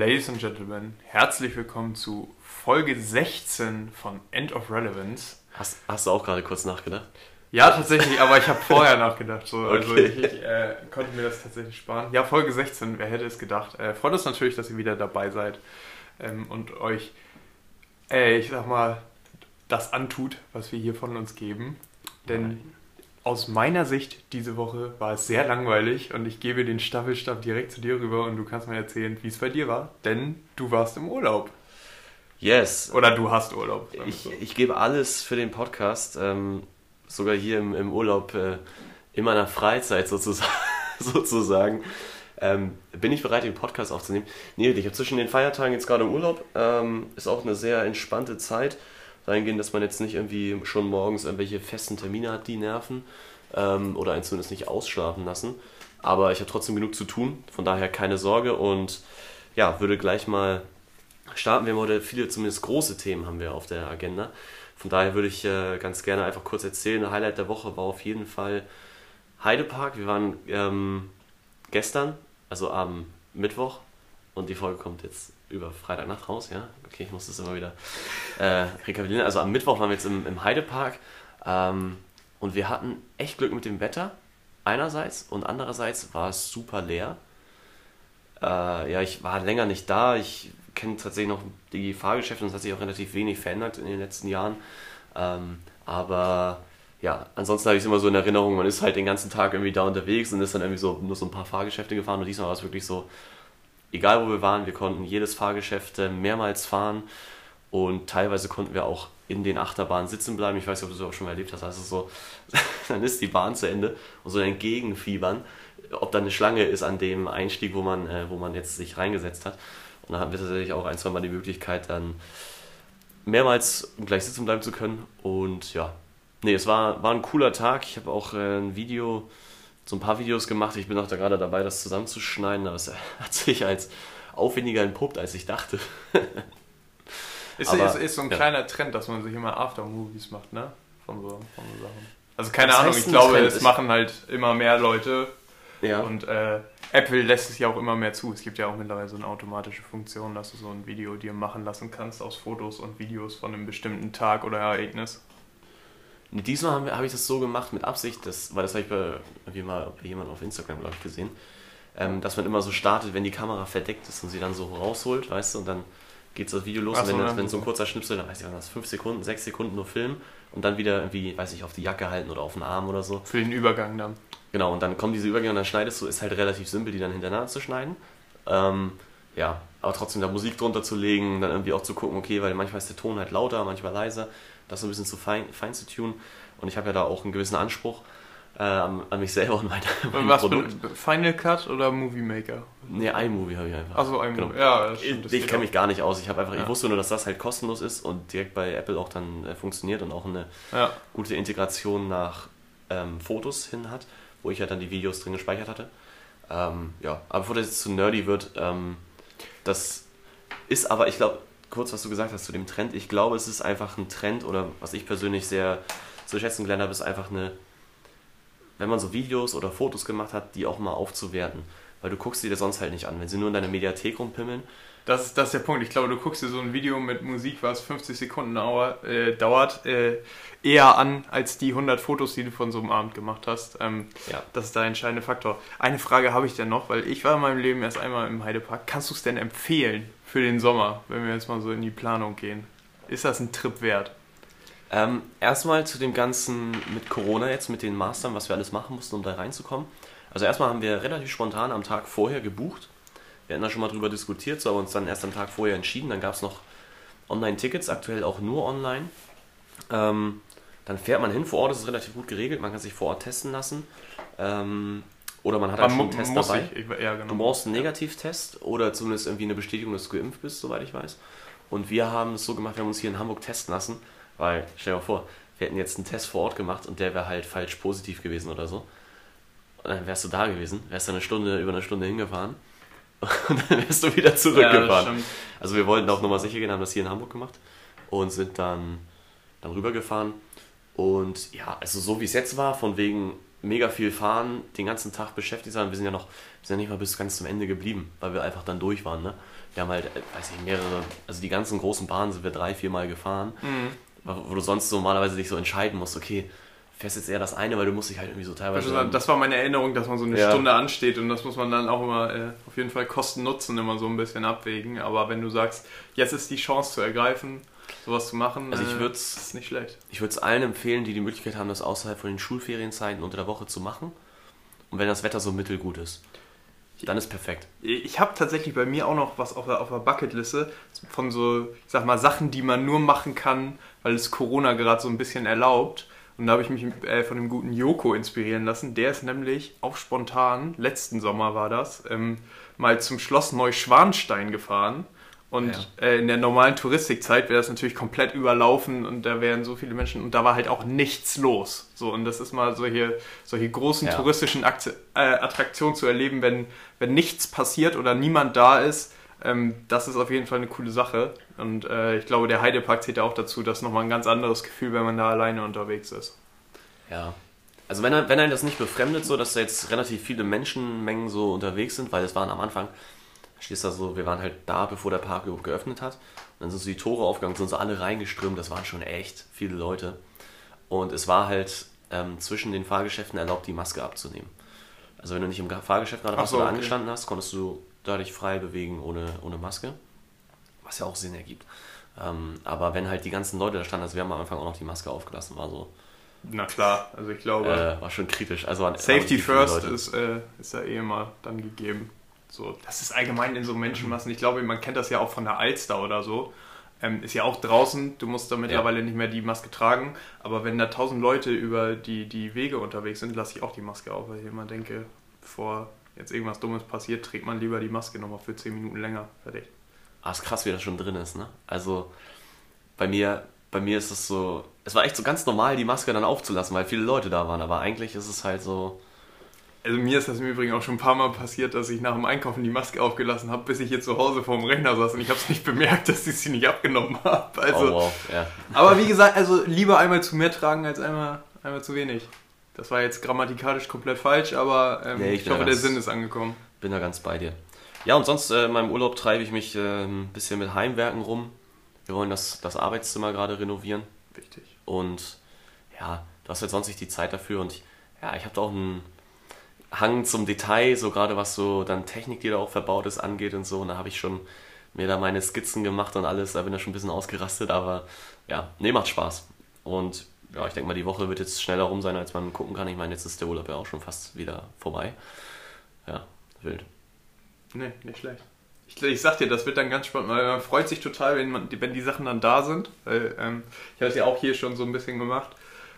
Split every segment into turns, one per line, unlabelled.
Ladies and Gentlemen, herzlich willkommen zu Folge 16 von End of Relevance.
Hast, hast du auch gerade kurz nachgedacht?
Ja, tatsächlich, aber ich habe vorher nachgedacht. So. Also
Okay.
ich, ich äh, konnte mir das tatsächlich sparen. Ja, Folge 16, wer hätte es gedacht. Äh, freut uns natürlich, dass ihr wieder dabei seid ähm, und euch, äh, ich sag mal, das antut, was wir hier von uns geben. Denn aus meiner Sicht diese Woche war es sehr langweilig und ich gebe den Staffelstab direkt zu dir rüber und du kannst mir erzählen, wie es bei dir war. Denn du warst im Urlaub.
Yes.
Oder du hast Urlaub.
Ich,
so.
ich gebe alles für den Podcast, ähm, sogar hier im, im Urlaub, äh, in meiner Freizeit sozusagen. sozusagen. Ähm, bin ich bereit, den Podcast aufzunehmen? Nee, ich habe zwischen den Feiertagen jetzt gerade im Urlaub. Ähm, ist auch eine sehr entspannte Zeit. Dahingehend, dass man jetzt nicht irgendwie schon morgens irgendwelche festen Termine hat, die nerven. Ähm, oder einen zumindest nicht ausschlafen lassen. Aber ich habe trotzdem genug zu tun. Von daher keine Sorge. Und ja, würde gleich mal starten. Wir haben heute viele, zumindest große Themen haben wir auf der Agenda. Von daher würde ich äh, ganz gerne einfach kurz erzählen. Highlight der Woche war auf jeden Fall Heidepark. Wir waren ähm, gestern, also am Mittwoch, und die Folge kommt jetzt über Freitagnacht raus, ja? Okay, ich muss das immer wieder äh, rekapitulieren. Also am Mittwoch waren wir jetzt im, im Heidepark ähm, und wir hatten echt Glück mit dem Wetter, einerseits, und andererseits war es super leer. Äh, ja, ich war länger nicht da. Ich kenne tatsächlich noch die Fahrgeschäfte und es hat sich auch relativ wenig verändert in den letzten Jahren. Ähm, aber ja, ansonsten habe ich es immer so in Erinnerung, man ist halt den ganzen Tag irgendwie da unterwegs und ist dann irgendwie so nur so ein paar Fahrgeschäfte gefahren und diesmal war es wirklich so, egal wo wir waren, wir konnten jedes Fahrgeschäft äh, mehrmals fahren und teilweise konnten wir auch in den Achterbahnen sitzen bleiben. Ich weiß nicht, ob du das auch schon mal erlebt hast. Also so, dann ist die Bahn zu Ende und so entgegenfiebern, ob da eine Schlange ist an dem Einstieg, wo man, äh, wo man jetzt sich reingesetzt hat. Und da hatten wir tatsächlich auch ein, zwei Mal die Möglichkeit, dann mehrmals gleich sitzen bleiben zu können. Und ja, nee, es war, war ein cooler Tag. Ich habe auch äh, ein Video, so ein paar Videos gemacht. Ich bin auch da gerade dabei, das zusammenzuschneiden, aber es hat sich als aufwendiger entpuppt, als ich dachte.
Ist,
Aber,
ist, ist so ein
ja.
kleiner Trend, dass man sich immer Aftermovies macht, ne? Von so, von so Sachen. Also keine
Was
Ahnung, ich glaube,
Trend?
es machen halt immer mehr Leute
Ja.
und äh, Apple lässt es ja auch immer mehr zu. Es gibt ja auch mittlerweile so eine automatische Funktion, dass du so ein Video dir machen lassen kannst aus Fotos und Videos von einem bestimmten Tag oder Ereignis.
Diesmal habe hab ich das so gemacht mit Absicht, das, weil das habe ich bei, irgendwie mal bei jemandem auf Instagram, glaube ich, gesehen, ähm, dass man immer so startet, wenn die Kamera verdeckt ist und sie dann so rausholt, weißt du, und dann geht das Video los
Ach
und
so,
wenn,
ja,
das, wenn so ein
so.
kurzer Schnipsel, dann weiß ich was, 5 Sekunden, 6 Sekunden nur filmen und dann wieder irgendwie, weiß ich, auf die Jacke halten oder auf den Arm oder so.
Für den Übergang dann.
Genau, und dann kommen diese Übergänge und dann schneidest du, ist halt relativ simpel, die dann hintereinander zu schneiden. Ähm, ja, aber trotzdem da Musik drunter zu legen, dann irgendwie auch zu gucken, okay, weil manchmal ist der Ton halt lauter, manchmal leiser, das so ein bisschen zu fein, fein zu tun. Und ich habe ja da auch einen gewissen Anspruch äh, an, mich selber und meine, mein
Was
Produkt.
Final Cut oder Movie Maker?
Nee, iMovie habe ich einfach.
Also ein
Genau.
Ja, stimmt,
ich
geht
kenne mich gar nicht aus. Ich habe einfach,
Ja.
ich wusste nur, dass das halt kostenlos ist und direkt bei Apple auch dann äh, funktioniert und auch eine
Ja.
gute Integration nach ähm, Fotos hin hat, wo ich ja dann die Videos drin gespeichert hatte. Ähm, ja, aber bevor das jetzt zu nerdy wird, ähm, das ist aber, ich glaube, kurz was du gesagt hast zu dem Trend, ich glaube, es ist einfach ein Trend oder was ich persönlich sehr zu schätzen gelernt habe, ist einfach eine, wenn man so Videos oder Fotos gemacht hat, die auch mal aufzuwerten. Weil du guckst sie dir sonst halt nicht an. Wenn sie nur in deiner Mediathek rumpimmeln,
Das ist, das ist der Punkt. Ich glaube, du guckst dir so ein Video mit Musik, was 50 Sekunden dauert, äh, dauert äh, eher an als die 100 Fotos, die du von so einem Abend gemacht hast. Ähm,
ja,
das ist der entscheidende Faktor. Eine Frage habe ich denn noch, weil ich war in meinem Leben erst einmal im Heidepark. Kannst du es denn empfehlen für den Sommer, wenn wir jetzt mal so in die Planung gehen? Ist das ein Trip wert?
Ähm, erstmal zu dem Ganzen mit Corona jetzt, mit den Mastern, was wir alles machen mussten, um da reinzukommen. Also erstmal haben wir relativ spontan am Tag vorher gebucht. Wir hatten da schon mal drüber diskutiert, so aber uns dann erst am Tag vorher entschieden. Dann gab es noch Online-Tickets, aktuell auch nur online. Ähm, dann fährt man hin, vor Ort ist es relativ gut geregelt, man kann sich vor Ort testen lassen. Ähm, oder man hat halt schon einen Test dabei.
ich, ich, ja, genau.
Du brauchst einen Negativtest oder zumindest irgendwie eine Bestätigung, dass du geimpft bist, soweit ich weiß. Und wir haben es so gemacht, wir haben uns hier in Hamburg testen lassen, weil, stell dir mal vor, wir hätten jetzt einen Test vor Ort gemacht und der wäre halt falsch positiv gewesen oder so. Und dann wärst du da gewesen, wärst du eine Stunde, über eine Stunde hingefahren und dann wärst du wieder
ja,
zurückgefahren.
stimmt.
also wir wollten auch nochmal sicher gehen, haben das hier in Hamburg gemacht und sind dann, dann rübergefahren. Und ja, also so wie es jetzt war, von wegen mega viel fahren, den ganzen Tag beschäftigt sein. Wir sind ja noch, wir sind ja nicht mal bis ganz zum Ende geblieben, weil wir einfach dann durch waren. Ne? Wir haben halt, äh, weiß ich, mehrere, also die ganzen großen Bahnen sind wir drei, vier Mal gefahren, mhm. wo du sonst so normalerweise dich so entscheiden musst, okay, fährst jetzt eher das eine, weil du musst dich halt irgendwie so teilweise.
Also, das war meine Erinnerung, dass man so eine ja. Stunde ansteht und das muss man dann auch immer äh, auf jeden Fall Kosten-Nutzen immer so ein bisschen abwägen. Aber wenn du sagst, jetzt ist die Chance zu ergreifen, sowas zu machen,
also ich äh, ist nicht schlecht. Ich würde es allen empfehlen, die die Möglichkeit haben, das außerhalb von den Schulferienzeiten unter der Woche zu machen. Und wenn das Wetter so mittelgut ist, dann ist perfekt.
Ich habe tatsächlich bei mir auch noch was auf der, auf der Bucketliste von so, ich sag mal, Sachen, die man nur machen kann, weil es Corona gerade so ein bisschen erlaubt. Und da habe ich mich äh, von dem guten Joko inspirieren lassen. Der ist nämlich auch spontan, letzten Sommer war das, ähm, mal zum Schloss Neuschwanstein gefahren. Und ja. äh, in der normalen Touristikzeit wäre das natürlich komplett überlaufen und da wären so viele Menschen und da war halt auch nichts los. So, und das ist mal solche, solche großen ja. touristischen Akte, äh, Attraktionen zu erleben, wenn, wenn nichts passiert oder niemand da ist. Ähm, das ist auf jeden Fall eine coole Sache. Und äh, ich glaube, der Heidepark zählt ja auch dazu, dass nochmal ein ganz anderes Gefühl, wenn man da alleine unterwegs ist.
Ja. Also wenn, wenn einen das nicht befremdet, so dass da jetzt relativ viele Menschenmengen so unterwegs sind, weil es waren am Anfang, stehst da so, wir waren halt da, bevor der Park geöffnet hat. Und dann sind so die Tore aufgegangen, sind so alle reingeströmt, das waren schon echt viele Leute. Und es war halt ähm, zwischen den Fahrgeschäften erlaubt, die Maske abzunehmen. Also wenn du nicht im Fahrgeschäft gerade so, oder okay. angestanden hast, konntest du dadurch frei bewegen ohne, ohne Maske. Was ja auch Sinn ergibt. Ähm, aber wenn halt die ganzen Leute da standen, also wir haben am Anfang auch noch die Maske aufgelassen, war so.
Na klar, also ich glaube.
Äh, war schon kritisch. Also
Safety First ist, äh, ist ja eh immer dann gegeben. So, das ist allgemein in so Menschenmassen. Ich glaube, man kennt das ja auch von der Alster oder so. Ähm, ist ja auch draußen, du musst da mittlerweile ja. nicht mehr die Maske tragen. Aber wenn da tausend Leute über die, die Wege unterwegs sind, lasse ich auch die Maske auf, weil ich immer denke, bevor jetzt irgendwas Dummes passiert, trägt man lieber die Maske nochmal für 10 Minuten länger. Fertig.
Ah, ist krass, wie das schon drin ist, ne? Also bei mir, bei mir ist es so, es war echt so ganz normal, die Maske dann aufzulassen, weil viele Leute da waren, aber eigentlich ist es halt so.
Also mir ist das im Übrigen auch schon ein paar Mal passiert, dass ich nach dem Einkaufen die Maske aufgelassen habe, bis ich hier zu Hause vorm Rechner saß und ich habe es nicht bemerkt, dass ich sie nicht abgenommen habe. Also, oh, wow. ja. Aber wie gesagt, also lieber einmal zu mehr tragen als einmal, einmal zu wenig. Das war jetzt grammatikalisch komplett falsch, aber ähm, nee, ich, ich hoffe, der Sinn ist angekommen.
Bin da ganz bei dir. Ja, und sonst äh, in meinem Urlaub treibe ich mich äh, ein bisschen mit Heimwerken rum. Wir wollen das, das Arbeitszimmer gerade renovieren.
Wichtig.
Und ja, du hast jetzt sonst nicht die Zeit dafür und ich, ja, ich habe da auch einen Hang zum Detail, so gerade was so dann Technik, die da auch verbaut ist, angeht und so. Und da habe ich schon mir da meine Skizzen gemacht und alles, da bin ich schon ein bisschen ausgerastet, aber ja, nee, macht Spaß. Und ja, ich denke mal, die Woche wird jetzt schneller rum sein, als man gucken kann. Ich meine, jetzt ist der Urlaub ja auch schon fast wieder vorbei. Ja, wild.
Nee, nicht schlecht. Ich, ich sag dir, das wird dann ganz spannend, weil man freut sich total, wenn, man, wenn die Sachen dann da sind. Weil, ähm, ich habe es ja auch hier schon so ein bisschen gemacht.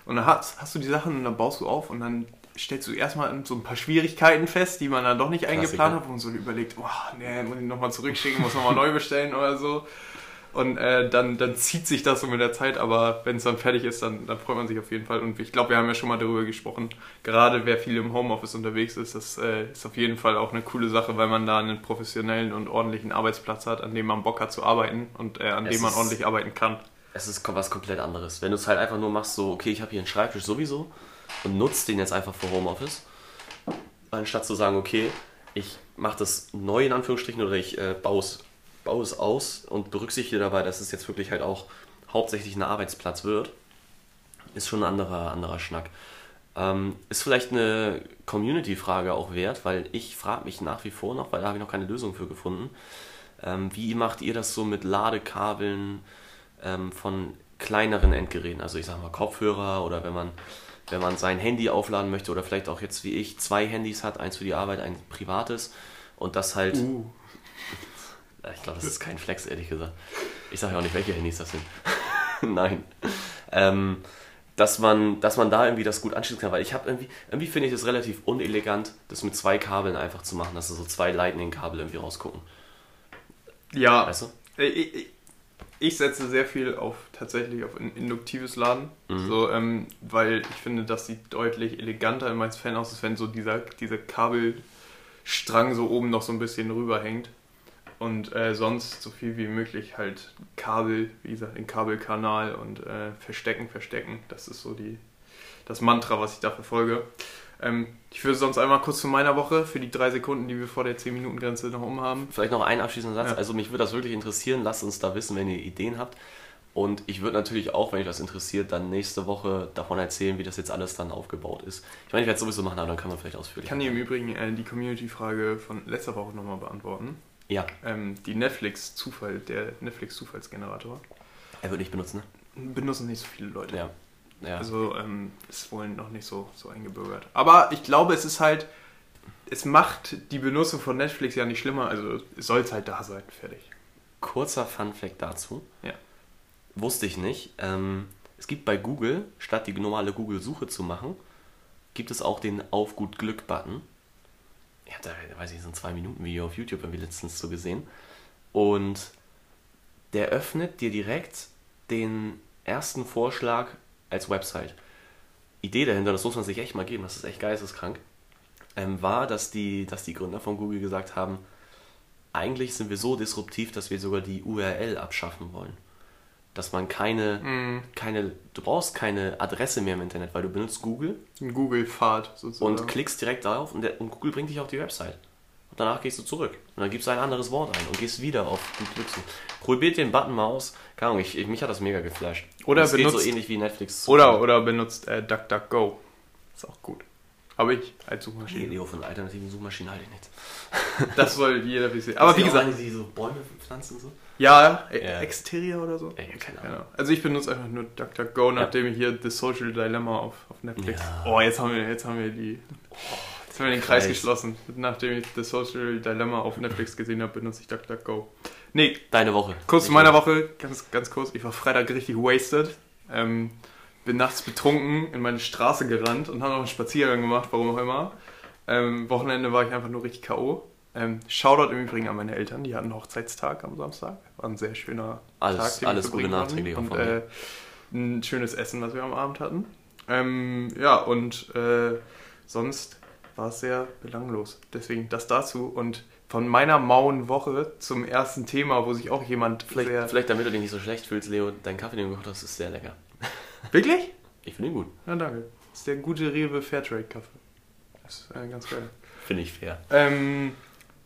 Und dann hast, hast du die Sachen und dann baust du auf und dann stellst du erstmal so ein paar Schwierigkeiten fest, die man dann doch nicht eingeplant hat, wo man so überlegt, oh, nee, muss ich nochmal zurückschicken, muss nochmal neu bestellen oder so. Und äh, dann, dann zieht sich das so mit der Zeit, aber wenn es dann fertig ist, dann, dann freut man sich auf jeden Fall. Und ich glaube, wir haben ja schon mal darüber gesprochen, gerade wer viel im Homeoffice unterwegs ist, das äh, ist auf jeden Fall auch eine coole Sache, weil man da einen professionellen und ordentlichen Arbeitsplatz hat, an dem man Bock hat zu arbeiten und äh, an es dem man ordentlich arbeiten kann.
Es ist was komplett anderes. Wenn du es halt einfach nur machst, so, okay, ich habe hier einen Schreibtisch sowieso und nutzt den jetzt einfach für Homeoffice, anstatt zu sagen, okay, ich mache das neu in Anführungsstrichen oder ich äh, baue es baue es aus und berücksichtige dabei, dass es jetzt wirklich halt auch hauptsächlich ein Arbeitsplatz wird, ist schon ein anderer, anderer Schnack. Ähm, ist vielleicht eine Community-Frage auch wert, weil ich frage mich nach wie vor noch, weil da habe ich noch keine Lösung für gefunden. Ähm, wie macht ihr das so mit Ladekabeln ähm, von kleineren Endgeräten? Also ich sage mal Kopfhörer oder wenn man, wenn man sein Handy aufladen möchte oder vielleicht auch jetzt wie ich zwei Handys hat, eins für die Arbeit, ein privates und das halt uh. Ich glaube, das ist kein Flex, ehrlich gesagt. Ich sage ja auch nicht, welche Handys das sind. Nein. Ähm, dass man, dass man da irgendwie das gut anschließen kann, weil ich habe irgendwie, irgendwie finde ich das relativ unelegant, das mit zwei Kabeln einfach zu machen, dass so zwei Lightning-Kabel irgendwie rausgucken.
Ja. Weißt du? Ich, ich, ich, setze sehr viel auf tatsächlich auf induktives Laden, mhm. so, ähm, weil ich finde, das sieht deutlich eleganter in meinem Fan aus, als wenn so dieser, dieser Kabelstrang so oben noch so ein bisschen rüberhängt. Und äh, sonst so viel wie möglich halt Kabel, wie gesagt, den Kabelkanal und äh, verstecken, verstecken. Das ist so die, das Mantra, was ich da verfolge. Ähm, ich würde sonst einmal kurz zu meiner Woche für die drei Sekunden, die wir vor der 10-Minuten-Grenze noch umhaben.
Vielleicht noch einen abschließenden Satz.
Ja.
Also mich würde das wirklich interessieren. Lasst uns da wissen, wenn ihr Ideen habt. Und ich würde natürlich auch, wenn euch das interessiert, dann nächste Woche davon erzählen, wie das jetzt alles dann aufgebaut ist. Ich meine, ich werde es sowieso machen, aber dann können wir vielleicht ausführlich.
Ich kann dir im Übrigen äh, die Community-Frage von letzter Woche nochmal beantworten.
Ja,
Ähm, die Netflix-Zufall, der Netflix-Zufallsgenerator,
er wird nicht benutzen,
benutzen nicht so viele Leute.
ne? Ja. Ja.
Also ähm, ist wohl noch nicht so, so eingebürgert. Aber ich glaube, es ist halt, es macht die Benutzung von Netflix ja nicht schlimmer. Also es soll es halt da sein, fertig.
Kurzer Fun-Fact dazu.
Ja.
Wusste ich nicht. Ähm, es gibt bei Google, statt die normale Google-Suche zu machen, gibt es auch den Auf gut Glück-Button. Ich habe da, weiß ich, so ein 2-Minuten-Video auf YouTube irgendwie letztens so gesehen. Und der öffnet dir direkt den ersten Vorschlag als Website. Idee dahinter, das muss man sich echt mal geben, das ist echt geisteskrank, ähm, war, dass die, dass die Gründer von Google gesagt haben, eigentlich sind wir so disruptiv, dass wir sogar die URL abschaffen wollen. Dass man keine,
Mhm.
keine, du brauchst keine Adresse mehr im Internet, weil du benutzt Google
Ein Google-Pfad sozusagen.
und klickst direkt darauf und, der, und Google bringt dich auf die Website. Und danach gehst du zurück. Und dann gibst du ein anderes Wort ein und gehst wieder auf gut Glück. Probiert den Button mal aus. Keine Ahnung, ich, ich, mich hat das mega geflasht.
Oder
das geht so
benutzt-
ähnlich wie Netflix.
Oder, oder benutzt äh, DuckDuckGo. Ist auch gut. Aber ich als
Nee,
Suchmaschine.
Leo, von alternativen Suchmaschinen halte ich nicht.
Das soll jeder wissen. Aber wie gesagt,
die so Bäume pflanzen so?
ja, e-
Ja.
Exterior oder so.
Ey, keine Ahnung.
Genau. Also ich benutze einfach nur DuckDuckGo, nachdem ich hier The Social Dilemma auf, auf Netflix.
Ja.
Oh, jetzt haben wir, jetzt haben wir die. Jetzt haben wir den Kreis
Kreis.
geschlossen. Nachdem ich The Social Dilemma auf Netflix gesehen habe, benutze ich DuckDuckGo. Nee,
Deine Woche.
kurz zu
Ich
meiner. Woche, ganz, ganz kurz. Ich war Freitag richtig wasted. Ähm, bin nachts betrunken in meine Straße gerannt und habe noch einen Spaziergang gemacht, warum auch immer. Ähm, Wochenende war ich einfach nur richtig K.O. Ähm, Shoutout im Übrigen an meine Eltern, die hatten Hochzeitstag am Samstag. War ein sehr schöner
Alles-
Tag.
alles Gute nachträglich
Und äh, ein schönes Essen, was wir am Abend hatten. Ähm, ja, und äh, sonst war es sehr belanglos. Deswegen das dazu. Und von meiner mauen Woche zum ersten Thema, wo sich auch jemand
Vielleicht,
sehr...
vielleicht damit du dich nicht so schlecht fühlst, Leo, dein Kaffee, den du gekocht hast, ist sehr lecker.
Wirklich?
Ich finde ihn gut.
Ja, danke. Das ist der gute Rewe Fairtrade Kaffee. Das ist äh, ganz geil.
Finde ich fair.
Ähm,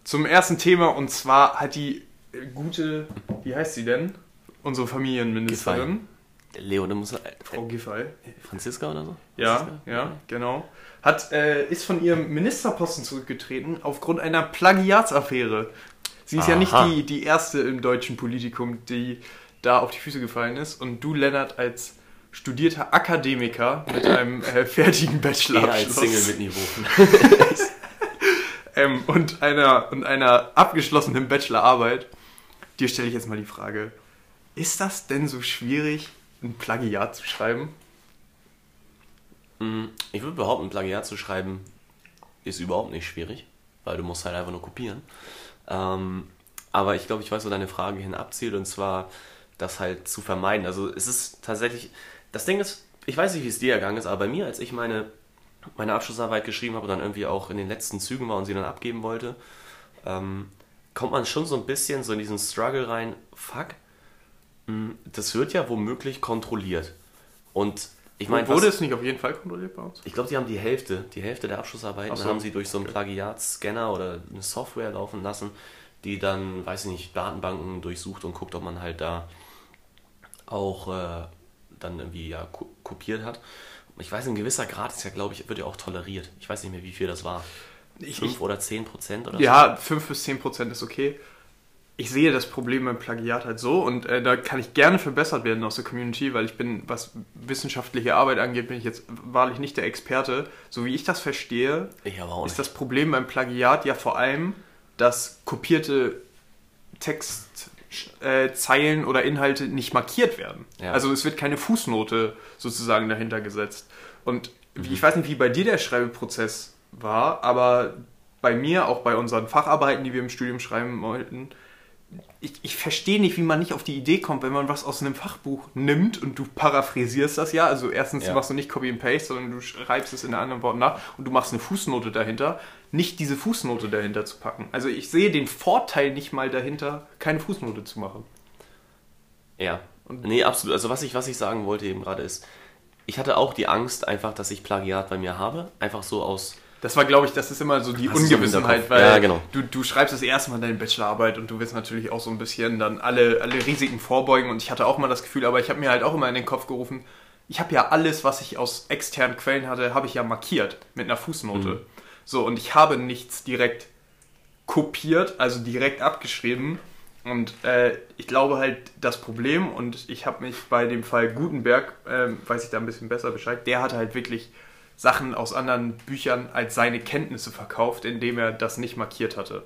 zum ersten Thema und zwar hat die gute, wie heißt sie denn? Unsere Familienministerin,
Leo, du musst. Äh,
Frau Giffey.
Franziska oder so?
Ja,
Franziska?
ja, genau. Hat, äh, ist von ihrem Ministerposten zurückgetreten aufgrund einer Plagiatsaffäre. Sie ist ja nicht
Aha.
die, die erste im deutschen Politikum, die da auf die Füße gefallen ist. Und du, Lennart, als studierter Akademiker mit einem äh, fertigen
Eher als
Bachelorabschluss
Single mit Niveau.
ähm, und, einer, und einer abgeschlossenen Bachelorarbeit, dir stelle ich jetzt mal die Frage, ist das denn so schwierig, ein Plagiat zu schreiben?
Mm, Ich würde behaupten, Plagiat zu schreiben ist überhaupt nicht schwierig, weil du musst halt einfach nur kopieren. Ähm, aber ich glaube, ich weiß, wo deine Frage hin abzielt und zwar das halt zu vermeiden. Also es ist tatsächlich, das Ding ist, ich weiß nicht, wie es dir ergangen ist, aber bei mir, als ich meine, meine Abschlussarbeit geschrieben habe und dann irgendwie auch in den letzten Zügen war und sie dann abgeben wollte, ähm, kommt man schon so ein bisschen so in diesen Struggle rein, fuck, das wird ja womöglich kontrolliert. Und ich meine,
Wurde es nicht auf jeden Fall kontrolliert bei uns?
ich glaube, die haben die Hälfte, die Hälfte der Abschlussarbeiten
so.
haben sie durch so einen Plagiatscanner oder eine Software laufen lassen, die dann, weiß ich nicht, Datenbanken durchsucht und guckt, ob man halt da auch äh, dann irgendwie ja ko kopiert hat. Ich weiß, ein gewisser Grad ist ja, glaube ich, wird ja auch toleriert. Ich weiß nicht mehr, wie viel das war.
Ich,
5
ich,
oder 10 Prozent oder
ja, 5 bis 10 Prozent ist okay. Ich sehe das Problem beim Plagiat halt so und äh, da kann ich gerne verbessert werden aus der Community, weil ich bin, was wissenschaftliche Arbeit angeht, bin ich jetzt wahrlich nicht der Experte. So wie ich das verstehe.
Ich
ist das Problem beim Plagiat ja vor allem, dass kopierte Textzeilen äh, oder Inhalte nicht markiert werden.
Ja.
Also es wird keine Fußnote sozusagen dahinter gesetzt. Und
Mhm.
ich weiß nicht, wie bei dir der Schreibeprozess war, aber bei mir, auch bei unseren Facharbeiten, die wir im Studium schreiben wollten, ich, ich verstehe nicht, wie man nicht auf die Idee kommt, wenn man was aus einem Fachbuch nimmt und du paraphrasierst das ja. Also erstens
Ja.
machst du nicht Copy and Paste, sondern du schreibst es in einem anderen Wort nach und du machst eine Fußnote dahinter, nicht diese Fußnote dahinter zu packen. Also ich sehe den Vorteil nicht mal dahinter, keine Fußnote zu machen.
Ja.
Und-
nee, absolut. Also was ich, was ich sagen wollte eben gerade ist, ich hatte auch die Angst einfach, dass ich Plagiat bei mir habe. Einfach so aus.
Das war, glaube ich, das ist immer so die
Hast
Ungewissenheit, weil
Ja, genau.
du, du schreibst das erste Mal deine Bachelorarbeit und du willst natürlich auch so ein bisschen dann alle, alle Risiken vorbeugen und ich hatte auch mal das Gefühl, aber ich habe mir halt auch immer in den Kopf gerufen, ich habe ja alles, was ich aus externen Quellen hatte, habe ich ja markiert mit einer Fußnote.
Mhm.
So, und ich habe nichts direkt kopiert, also direkt abgeschrieben. Und äh, ich glaube halt, das Problem, und ich habe mich bei dem Fall Gutenberg, ähm, weiß ich da ein bisschen besser Bescheid, der hatte halt wirklich Sachen aus anderen Büchern als seine Kenntnisse verkauft, indem er das nicht markiert hatte.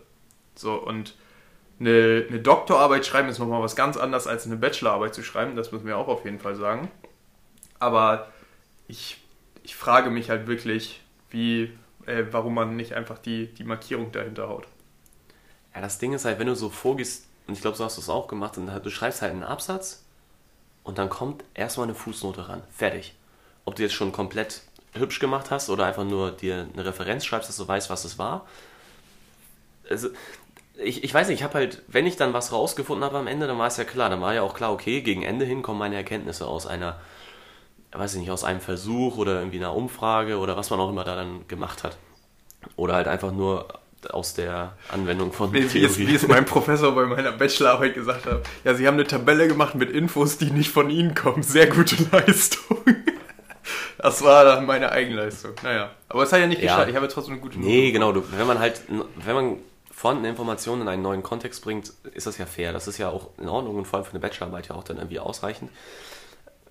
So, und eine, eine Doktorarbeit schreiben ist nochmal was ganz anderes als eine Bachelorarbeit zu schreiben, das müssen wir auch auf jeden Fall sagen. Aber ich, ich frage mich halt wirklich, wie, äh, warum man nicht einfach die, die Markierung dahinter haut.
Ja, das Ding ist halt, wenn du so vorgehst, und ich glaube, so hast du es auch gemacht, und du schreibst halt einen Absatz und dann kommt erstmal eine Fußnote ran. Fertig. Ob du jetzt schon komplett hübsch gemacht hast oder einfach nur dir eine Referenz schreibst, dass du weißt, was es war. Also, ich, ich weiß nicht, ich habe halt, wenn ich dann was rausgefunden habe am Ende, dann war es ja klar, dann war ja auch klar, okay, gegen Ende hin kommen meine Erkenntnisse aus einer, weiß ich nicht, aus einem Versuch oder irgendwie einer Umfrage oder was man auch immer da dann gemacht hat. Oder halt einfach nur aus der Anwendung von
Wie, wie, es, wie es mein Professor bei meiner Bachelorarbeit gesagt hat. Ja, sie haben eine Tabelle gemacht mit Infos, die nicht von Ihnen kommen. Sehr gute Leistung. Das war dann meine Eigenleistung. Naja, aber es hat ja nicht
Ja.
geschadet. Ich habe jetzt trotzdem eine gute
Nee, genau. Du, wenn man halt, wenn man vorhandene Informationen in einen neuen Kontext bringt, ist das ja fair. Das ist ja auch in Ordnung und vor allem für eine Bachelorarbeit ja auch dann irgendwie ausreichend.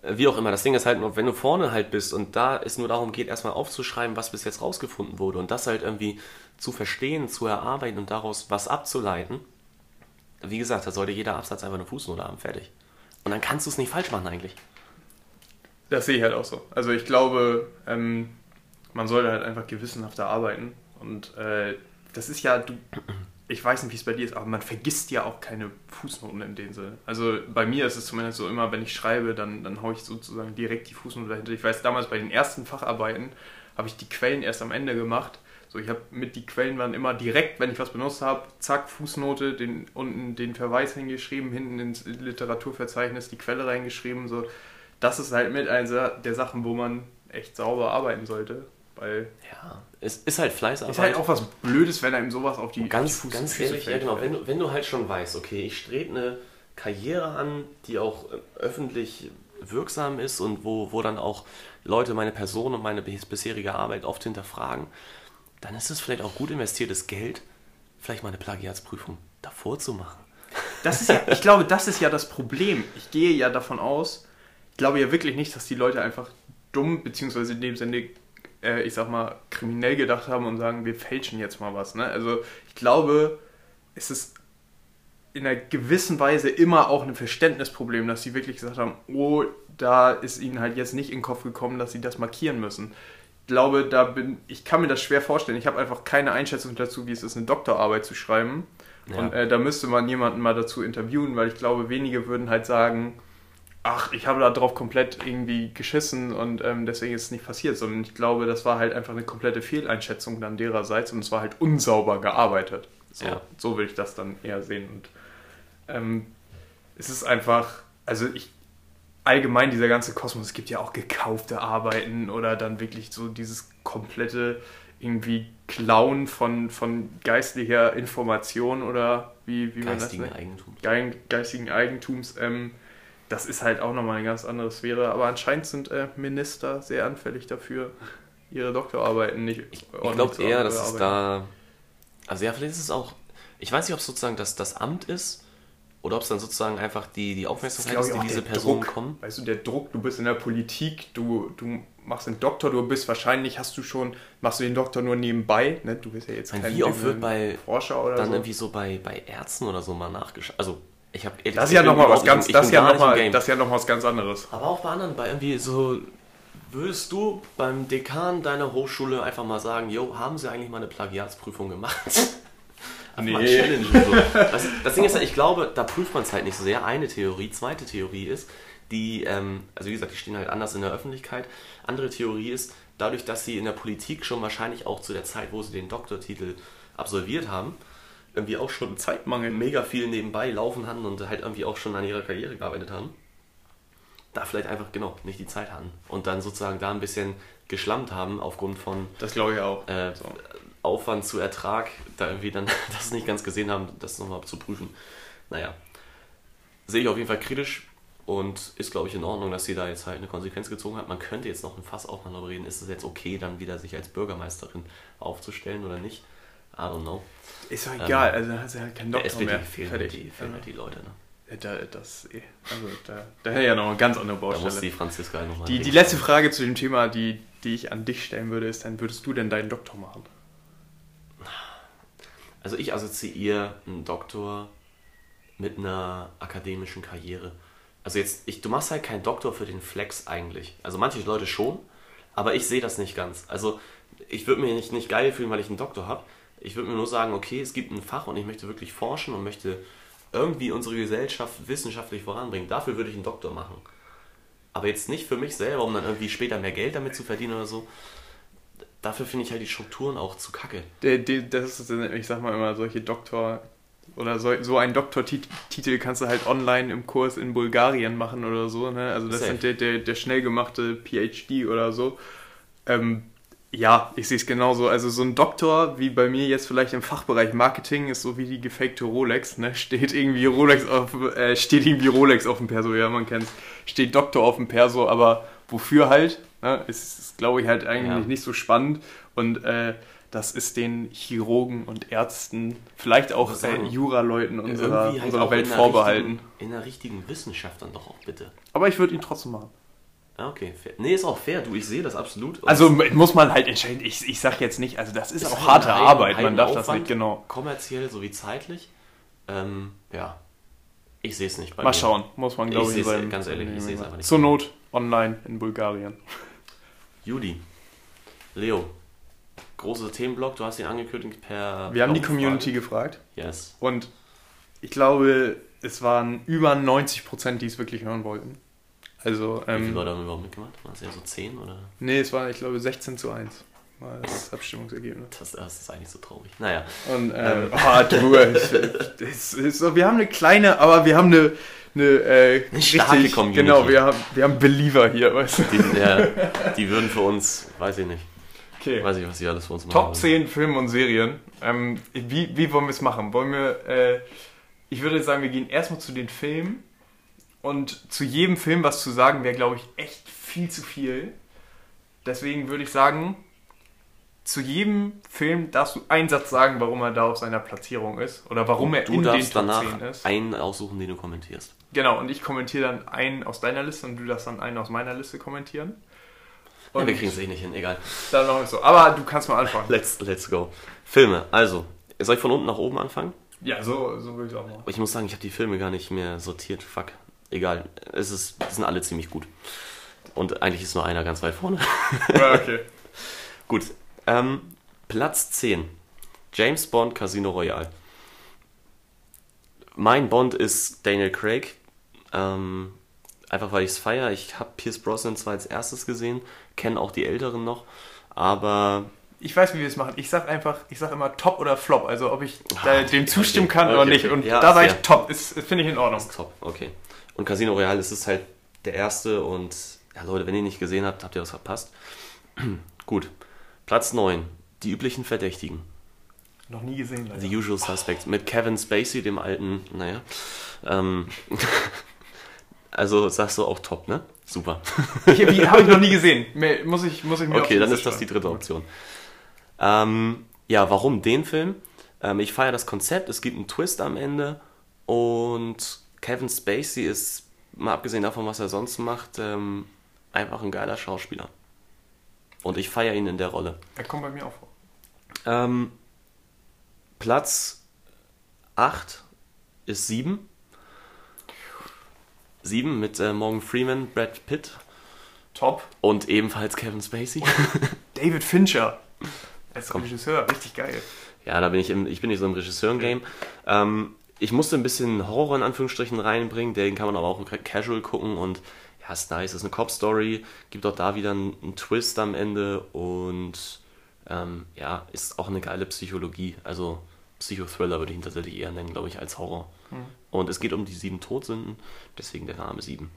Äh, Wie auch immer, das Ding ist halt, nur, wenn du vorne halt bist und da es nur darum geht, erstmal aufzuschreiben, was bis jetzt rausgefunden wurde und das halt irgendwie zu verstehen, zu erarbeiten und daraus was abzuleiten, wie gesagt, da sollte jeder Absatz einfach eine Fußnote haben, fertig. Und dann kannst du es nicht falsch machen eigentlich.
Das sehe ich halt auch so. Also ich glaube, ähm, man sollte halt einfach gewissenhafter arbeiten. Und äh, das ist ja, du, ich weiß nicht, wie es bei dir ist, aber man vergisst ja auch keine Fußnoten in dem Sinne. Also bei mir ist es zumindest so immer, wenn ich schreibe, dann, dann haue ich sozusagen direkt die Fußnote dahinter. Ich weiß, damals bei den ersten Facharbeiten habe ich die Quellen erst am Ende gemacht. So, ich habe mit die Quellen waren immer direkt, wenn ich was benutzt habe, zack, Fußnote, den, unten den Verweis hingeschrieben, hinten ins Literaturverzeichnis die Quelle reingeschrieben. So, das ist halt mit einer der Sachen, wo man echt sauber arbeiten sollte. Weil
Ja, es ist halt Fleißarbeit.
ist halt auch was Blödes, wenn einem sowas auf die
Ganz,
auf die Fuß-
ganz ehrlich, ja genau, wenn du, wenn du halt schon weißt, okay, ich strebe eine Karriere an, die auch äh, öffentlich wirksam ist und wo, wo dann auch Leute meine Person und meine bis- bisherige Arbeit oft hinterfragen, dann ist es vielleicht auch gut investiertes Geld, vielleicht mal eine Plagiatsprüfung davor zu machen.
Das ist ja, ich glaube, das ist ja das Problem. Ich gehe ja davon aus, glaube ja wirklich nicht, dass die Leute einfach dumm, beziehungsweise in dem Sinne, äh, ich sag mal, kriminell gedacht haben und sagen, wir fälschen jetzt mal was. Ne? Also ich glaube, es ist in einer gewissen Weise immer auch ein Verständnisproblem, dass sie wirklich gesagt haben, oh, da ist ihnen halt jetzt nicht in den Kopf gekommen, dass sie das markieren müssen. Ich glaube, da bin, ich kann mir das schwer vorstellen. Ich habe einfach keine Einschätzung dazu, wie es ist, eine Doktorarbeit zu schreiben.
Ja.
Und äh, da müsste man jemanden mal dazu interviewen, weil ich glaube, wenige würden halt sagen, ach, ich habe da drauf komplett irgendwie geschissen und ähm, deswegen ist es nicht passiert, sondern ich glaube, das war halt einfach eine komplette Fehleinschätzung dann dererseits und es war halt unsauber gearbeitet. So,
Ja.
so will ich das dann eher sehen. Und ähm, es ist einfach, also ich allgemein dieser ganze Kosmos, es gibt ja auch gekaufte Arbeiten oder dann wirklich so dieses komplette irgendwie Klauen von, von geistlicher Information oder wie, wie man das
Geistigen
nennt.
Eigentum.
Gein- geistigen Eigentums. Ähm, das ist halt auch nochmal eine ganz andere Sphäre. Aber anscheinend sind äh, Minister sehr anfällig dafür, ihre Doktorarbeiten nicht
Ich, ich
ordentlich
glaube
zu
eher, dass es da. Also ja, vielleicht ist es auch. Ich weiß nicht, ob es sozusagen das, das Amt ist oder ob es dann sozusagen einfach die, die Aufmerksamkeit ist,
ich,
die diese Personen
Druck.
kommen.
Weißt du, der Druck, du bist in der Politik, du, du machst den Doktor, du bist wahrscheinlich, hast du schon, machst du den Doktor nur nebenbei, ne? Du bist ja jetzt kein Forscher oder
dann
so.
irgendwie so bei, bei Ärzten oder so mal nachgeschaut. Also ich habe
Das ist ja nochmal was ganz, das ist ja
noch
mal, das ist ja noch was ganz anderes.
Aber auch bei anderen, bei irgendwie so, würdest du beim Dekan deiner Hochschule einfach mal sagen, jo, haben sie eigentlich mal eine Plagiatsprüfung gemacht? Einfach mal
Nee.
challengen, so. das, das Ding ist ja, ich glaube, da prüft man es halt nicht so sehr. Eine Theorie, zweite Theorie ist, die, ähm, also wie gesagt, die stehen halt anders in der Öffentlichkeit. Andere Theorie ist, dadurch, dass sie in der Politik schon wahrscheinlich auch zu der Zeit, wo sie den Doktortitel absolviert haben, irgendwie auch schon
Zeitmangel.
mega viel nebenbei laufen hatten und halt irgendwie auch schon an ihrer Karriere gearbeitet haben, da vielleicht einfach, genau, nicht die Zeit hatten. Und dann sozusagen da ein bisschen geschlammt haben aufgrund von
Das glaube ich auch.
äh,
So.
Aufwand zu Ertrag, da irgendwie dann das nicht ganz gesehen haben, das nochmal zu prüfen. Naja, sehe ich auf jeden Fall kritisch und ist, glaube ich, in Ordnung, dass sie da jetzt halt eine Konsequenz gezogen hat. Man könnte jetzt noch ein Fass aufmachen darüber reden, ist es jetzt okay, dann wieder sich als Bürgermeisterin aufzustellen oder nicht? I don't know.
Ist doch egal, also dann hast du halt keinen Doktor
SPD
mehr.
fehlen, halt die, fehlen halt die Leute. Ne?
Da, das, eh. also da, da hätte ja noch eine ganz andere
Da muss
Baustelle.
die Franziska nochmal.
Die, die letzte Frage zu dem Thema, die, die ich an dich stellen würde, ist dann, würdest du denn deinen Doktor machen?
Also ich assoziiere einen Doktor mit einer akademischen Karriere. Also jetzt, ich, du machst halt keinen Doktor für den Flex eigentlich. Also manche Leute schon, aber ich sehe das nicht ganz. Also ich würde mir nicht, nicht geil fühlen, weil ich einen Doktor habe. Ich würde mir nur sagen, okay, es gibt ein Fach und ich möchte wirklich forschen und möchte irgendwie unsere Gesellschaft wissenschaftlich voranbringen. Dafür würde ich einen Doktor machen. Aber jetzt nicht für mich selber, um dann irgendwie später mehr Geld damit zu verdienen oder so. Dafür finde ich halt die Strukturen auch zu kacke.
Das ist, ich sag mal immer, solche Doktor- oder so, so einen Doktortitel kannst du halt online im Kurs in Bulgarien machen oder so. Ne? Also das
Safe.
sind der, der, der schnell gemachte PhD oder so. Ähm, ja, ich sehe es genauso. Also so ein Doktor, wie bei mir jetzt vielleicht im Fachbereich Marketing, ist so wie die gefakte Rolex. Ne? Steht irgendwie Rolex auf, äh, steht irgendwie Rolex auf dem Perso, ja, man kennt Steht Doktor auf dem Perso, aber wofür halt? Ne? Ist, ist glaube ich, halt eigentlich
Ja.
nicht so spannend. Und äh, das ist den Chirurgen und Ärzten, vielleicht auch äh, Juraleuten unserer,
halt
unserer Welt vorbehalten.
In einer richtigen Wissenschaft dann doch auch bitte.
Aber ich würde ihn trotzdem machen.
Ah, okay, fair. Nee, ist auch fair, du, ich sehe das absolut. Und
Also muss man halt entscheiden. Ich, ich sag jetzt nicht, also das ist,
es
auch
halt
harte
Heiden-
Arbeit, man darf das
Heidenaufwand,
nicht genau.
Kommerziell sowie zeitlich. Ähm, ja, ich sehe es nicht bei
Mal
mir.
schauen, muss man
Ich
glaube ich,
seh's,
in seinem
ganz ehrlich, ich seh's
machen.
einfach nicht.
Zur Not online in Bulgarien.
Judy, Leo, großer Themenblock, du hast ihn angekündigt per.
Wir haben die Community gefragt
Yes.
und ich glaube, es waren über 90 Prozent, die es wirklich hören wollten. Also,
Wie viele
ähm,
Leute haben überhaupt mitgemacht? Waren es ja so 10 oder?
nee, es war, ich glaube, 16 zu 1 war das Abstimmungsergebnis.
Das, das ist eigentlich so traurig. Naja,
Und, ähm, oh, du, ich, es ist so, wir haben eine kleine, aber wir haben eine, eine, äh,
Eine starke Community.
Genau, wir haben, wir haben Believer hier, weißt du.
die, ja, die würden für uns, weiß ich nicht,
Okay.
weiß ich, was sie alles für uns machen.
Top
würden.
10 Filme und Serien. Ähm, wie, wie wollen wir es machen? Wollen wir, äh, ich würde sagen, wir gehen erstmal zu den Filmen. Und zu jedem Film was zu sagen, wäre, glaube ich, echt viel zu viel. Deswegen würde ich sagen, zu jedem Film darfst du einen Satz sagen, warum er da auf seiner Platzierung ist. Oder warum er
Du
in den
darfst
Top
danach
10 ist.
einen aussuchen, den du kommentierst.
Genau, und ich kommentiere dann einen aus deiner Liste und du darfst dann einen aus meiner Liste kommentieren.
Ja,
Und
wir kriegen es eh nicht hin, egal.
dann machen wir so. Aber du kannst mal anfangen.
Let's, let's go. Filme, also, soll ich von unten nach oben anfangen?
Ja, so, so würde ich auch machen.
Ich muss sagen, ich habe die Filme gar nicht mehr sortiert. Fuck. Egal. Es ist, sind alle ziemlich gut. Und eigentlich ist nur einer ganz weit vorne.
Ja, okay.
gut. Ähm, Platz 10. James Bond Casino Royale. Mein Bond ist Daniel Craig. Ähm, einfach weil ich es feiere. Ich habe Pierce Brosnan zwar als erstes gesehen, kenne auch die Älteren noch, aber
Ich weiß, wie wir es machen. Ich sag einfach, ich sag immer Top oder Flop. Also ob ich
Ah,
dem
okay,
zustimmen
okay,
kann oder
okay,
nicht.
okay.
Und
Ja,
da sage ich. Top. Ist finde ich in Ordnung.
ist top. Okay. Und Casino Royale ist es halt der erste und ja Leute, wenn ihr ihn nicht gesehen habt, habt ihr was verpasst. Gut. Platz 9. Die üblichen Verdächtigen.
Noch nie gesehen, leider.
The Usual Suspects. Mit Kevin Spacey, dem alten, naja. Ähm, also sagst du auch top, ne? Super.
Habe ich noch nie gesehen. Muss ich, muss ich mir
Okay, dann ist das die dritte Option. Ähm, ja, warum den Film? Ähm, ich feiere das Konzept, es gibt einen Twist am Ende und Kevin Spacey ist, mal abgesehen davon, was er sonst macht, ähm, einfach ein geiler Schauspieler. Und ich feiere ihn in der Rolle.
Er kommt bei mir auch vor.
Ähm, Platz 8 ist 7. 7 mit äh, Morgan Freeman, Brad Pitt
Top.
und ebenfalls Kevin Spacey.
David Fincher. Als
Komm.
Regisseur. Richtig geil.
Ja, da bin ich im, ich bin nicht so im Regisseuren-Game. Ähm, ich musste ein bisschen Horror in Anführungsstrichen reinbringen, den kann man aber auch casual gucken und ja, ist nice, ist eine Cop-Story, gibt auch da wieder einen, einen Twist am Ende und ähm, ja, ist auch eine geile Psychologie, also Psychothriller würde ich ihn tatsächlich eher nennen, glaube ich, als Horror. Und es geht um die sieben Todsünden, deswegen der Name sieben.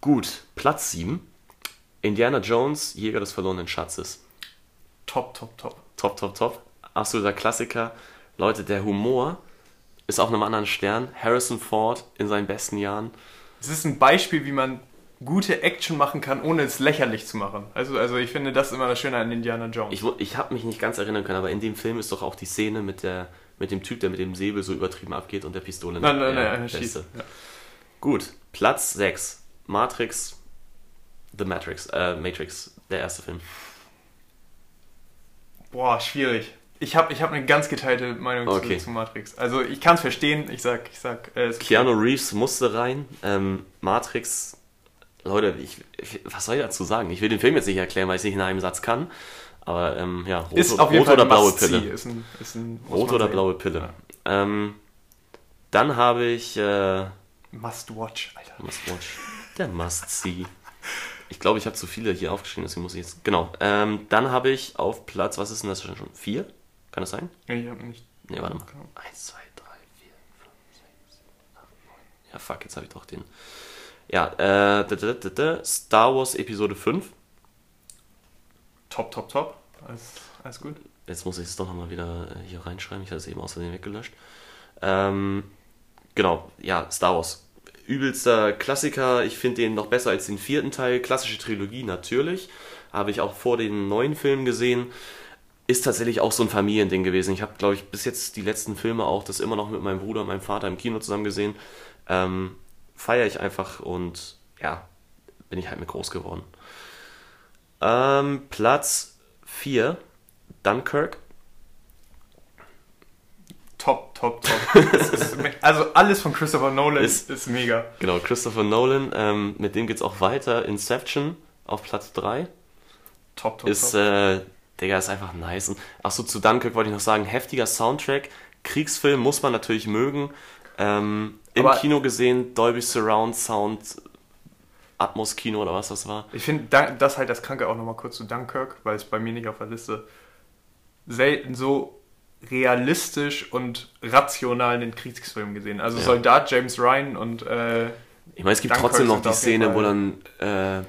Gut, Platz 7. Indiana Jones, Jäger des verlorenen Schatzes.
Top, top, top.
Top, top, top. Absoluter Klassiker. Leute, der Humor ist auf einem anderen Stern. Harrison Ford in seinen besten Jahren.
Es ist ein Beispiel, wie man gute Action machen kann, ohne es lächerlich zu machen. Also, also ich finde, das ist immer das Schöne an Indiana Jones.
Ich, ich habe mich nicht ganz erinnern können, aber in dem Film ist doch auch die Szene mit, der, mit dem Typ, der mit dem Säbel so übertrieben abgeht und der Pistole.
nein, nein, nein,
Beste.
schießt. Ja.
Gut, Platz 6. Matrix. The Matrix. Äh, Matrix, der erste Film.
Boah, schwierig. Ich habe ich hab eine ganz geteilte Meinung
Okay.
zu, zu Matrix. Also ich kann es verstehen. Ich sag, ich sag, äh, es-
Keanu Reeves musste rein. Ähm, Matrix. Leute, ich, was soll ich dazu sagen? Ich will den Film jetzt nicht erklären, weil ich es nicht in einem Satz kann. Aber ähm, ja, rote,
ist Fall
oder blaue. Pille.
Ist ein, ist ein, man
oder
sehen.
blaue Pille.
Ja.
Ähm, dann habe ich äh,
Must watch, Alter.
Must Watch. Der Must See. Ich glaube, ich habe zu viele hier aufgeschrieben, deswegen muss ich jetzt. Genau. Ähm, dann habe ich auf Platz, was ist denn das schon? Vier? Kann das sein?
Ich hab nicht.
Ne, warte mal.
Genau.
1, 2, 3, 4, 5, 6, 7, 8, 9. Ja, fuck, jetzt habe ich doch den. Ja, äh, da, da, da, da, Star Wars Episode 5.
Top, top, top. Alles, alles gut.
Jetzt muss ich es doch nochmal wieder äh, hier reinschreiben. Ich hatte es eben Versehen weggelöscht. Ähm, genau, ja, Star Wars. Übelster Klassiker. Ich finde den noch besser als den vierten Teil. Klassische Trilogie natürlich. Habe ich auch vor den neuen Filmen gesehen. Ist tatsächlich auch so ein Familiending gewesen. Ich habe, glaube ich, bis jetzt die letzten Filme auch das immer noch mit meinem Bruder und meinem Vater im Kino zusammen gesehen. Ähm, Feiere ich einfach und ja, bin ich halt mit groß geworden. Ähm, Platz 4, Dunkirk.
Top, top, top. Es ist also alles von Christopher Nolan
Ist-
ist, mega.
Genau, Christopher Nolan, ähm, mit dem geht's auch weiter. Inception auf Platz 3.
Top, top,
Ist,
top.
äh, Digga, ist einfach nice. Und, achso, zu Dunkirk wollte ich noch sagen, heftiger Soundtrack. Kriegsfilm muss man natürlich mögen. Ähm, Im Kino gesehen, Dolby Surround Sound, Atmos Kino oder was das war.
Ich finde da- das halt das Kranke auch nochmal kurz zu Dunkirk, weil es bei mir nicht auf der Liste selten so realistisch und rational einen Kriegsfilm gesehen. Also
Ja.
Soldat James Ryan und äh,
Ich meine, es gibt
Dunkirk
trotzdem noch die Szene, wo dann äh,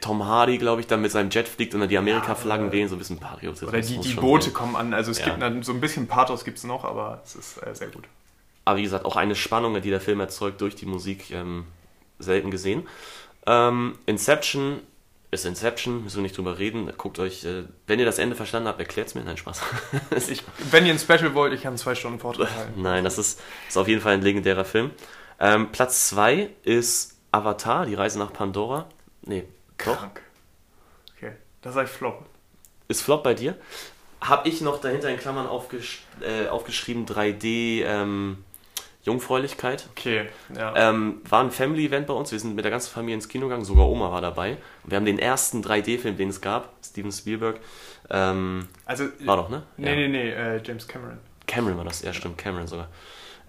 Tom Hardy, glaube ich, dann mit seinem Jet fliegt und dann die Amerika-Flaggen
Ja,
wehen, so ein bisschen Patriotismus.
oder die, die Boote
sein.
kommen an. Also es
Ja.
gibt dann so ein bisschen Pathos gibt es noch, aber es ist äh, sehr gut.
Aber wie gesagt, auch eine Spannung, die der Film erzeugt durch die Musik, ähm, selten gesehen. Ähm, Inception ist Inception, müssen wir nicht drüber reden. Guckt euch, äh, wenn ihr das Ende verstanden habt, erklärt es mir. Nein, Spaß.
Ich, wenn ihr ein Special wollt, ich kann zwei Stunden Vortrag halten.
Nein, das ist, ist auf jeden Fall ein legendärer Film. Ähm, Platz 2 ist Avatar, die Reise nach Pandora. Nee, doch.
Krank. Okay, das sei Flop.
Ist Flop bei dir? Habe ich noch dahinter in Klammern aufgesch äh, aufgeschrieben 3D ähm, Jungfräulichkeit.
Okay, ja.
Ähm, war ein Family-Event bei uns. Wir sind mit der ganzen Familie ins Kino gegangen. Sogar Oma war dabei. Wir haben den ersten 3D-Film, den es gab, Steven Spielberg. Ähm,
also,
war doch, ne?
nee, nee, nee, äh, James Cameron.
Cameron war das, ja, stimmt, Cameron sogar.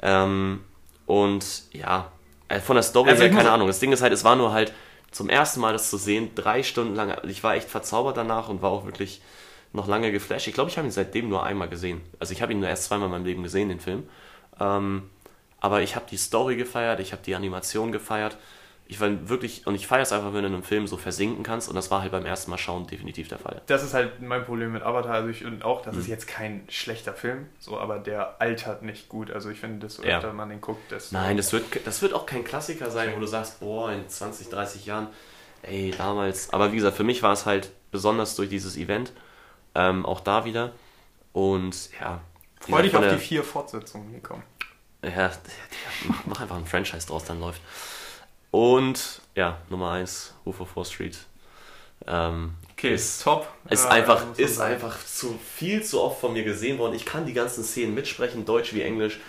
Ähm, und ja, äh, von der Story
Also
her, keine Ahnung. Das Ding ist halt, es war nur halt zum ersten Mal das zu sehen, drei Stunden lang. Ich war echt verzaubert danach und war auch wirklich noch lange geflasht. Ich glaube, ich habe ihn seitdem nur einmal gesehen. Also ich habe ihn nur erst zweimal in meinem Leben gesehen, den Film. Ähm, aber ich habe die Story gefeiert, ich habe die Animation gefeiert. Ich war wirklich, und ich feiere es einfach, wenn du in einem Film so versinken kannst. Und das war halt beim ersten Mal schauen definitiv der Fall.
Das ist halt mein Problem mit Avatar. Also ich und auch, das
Mhm.
ist jetzt kein schlechter Film, so, aber der altert nicht gut. Also ich finde, desto
Ja.
öfter man den guckt, desto.
Nein, das wird, das wird auch kein Klassiker sein, wo du sagst, boah, in 20, 30 Jahren, ey, damals. Aber wie gesagt, für mich war es halt besonders durch dieses Event, ähm, auch da wieder. Und ja. wie
Freu dich auf die vier Fortsetzungen, die kommen.
der, Ja, mach, mach einfach ein Franchise draus, dann läuft. Und ja, Nummer 1, Rufo 4 Street. Ähm,
ist top.
ist
Ja,
einfach,
muss man
ist einfach zu viel zu oft von mir gesehen worden. Ich kann die ganzen Szenen mitsprechen, Deutsch wie Englisch.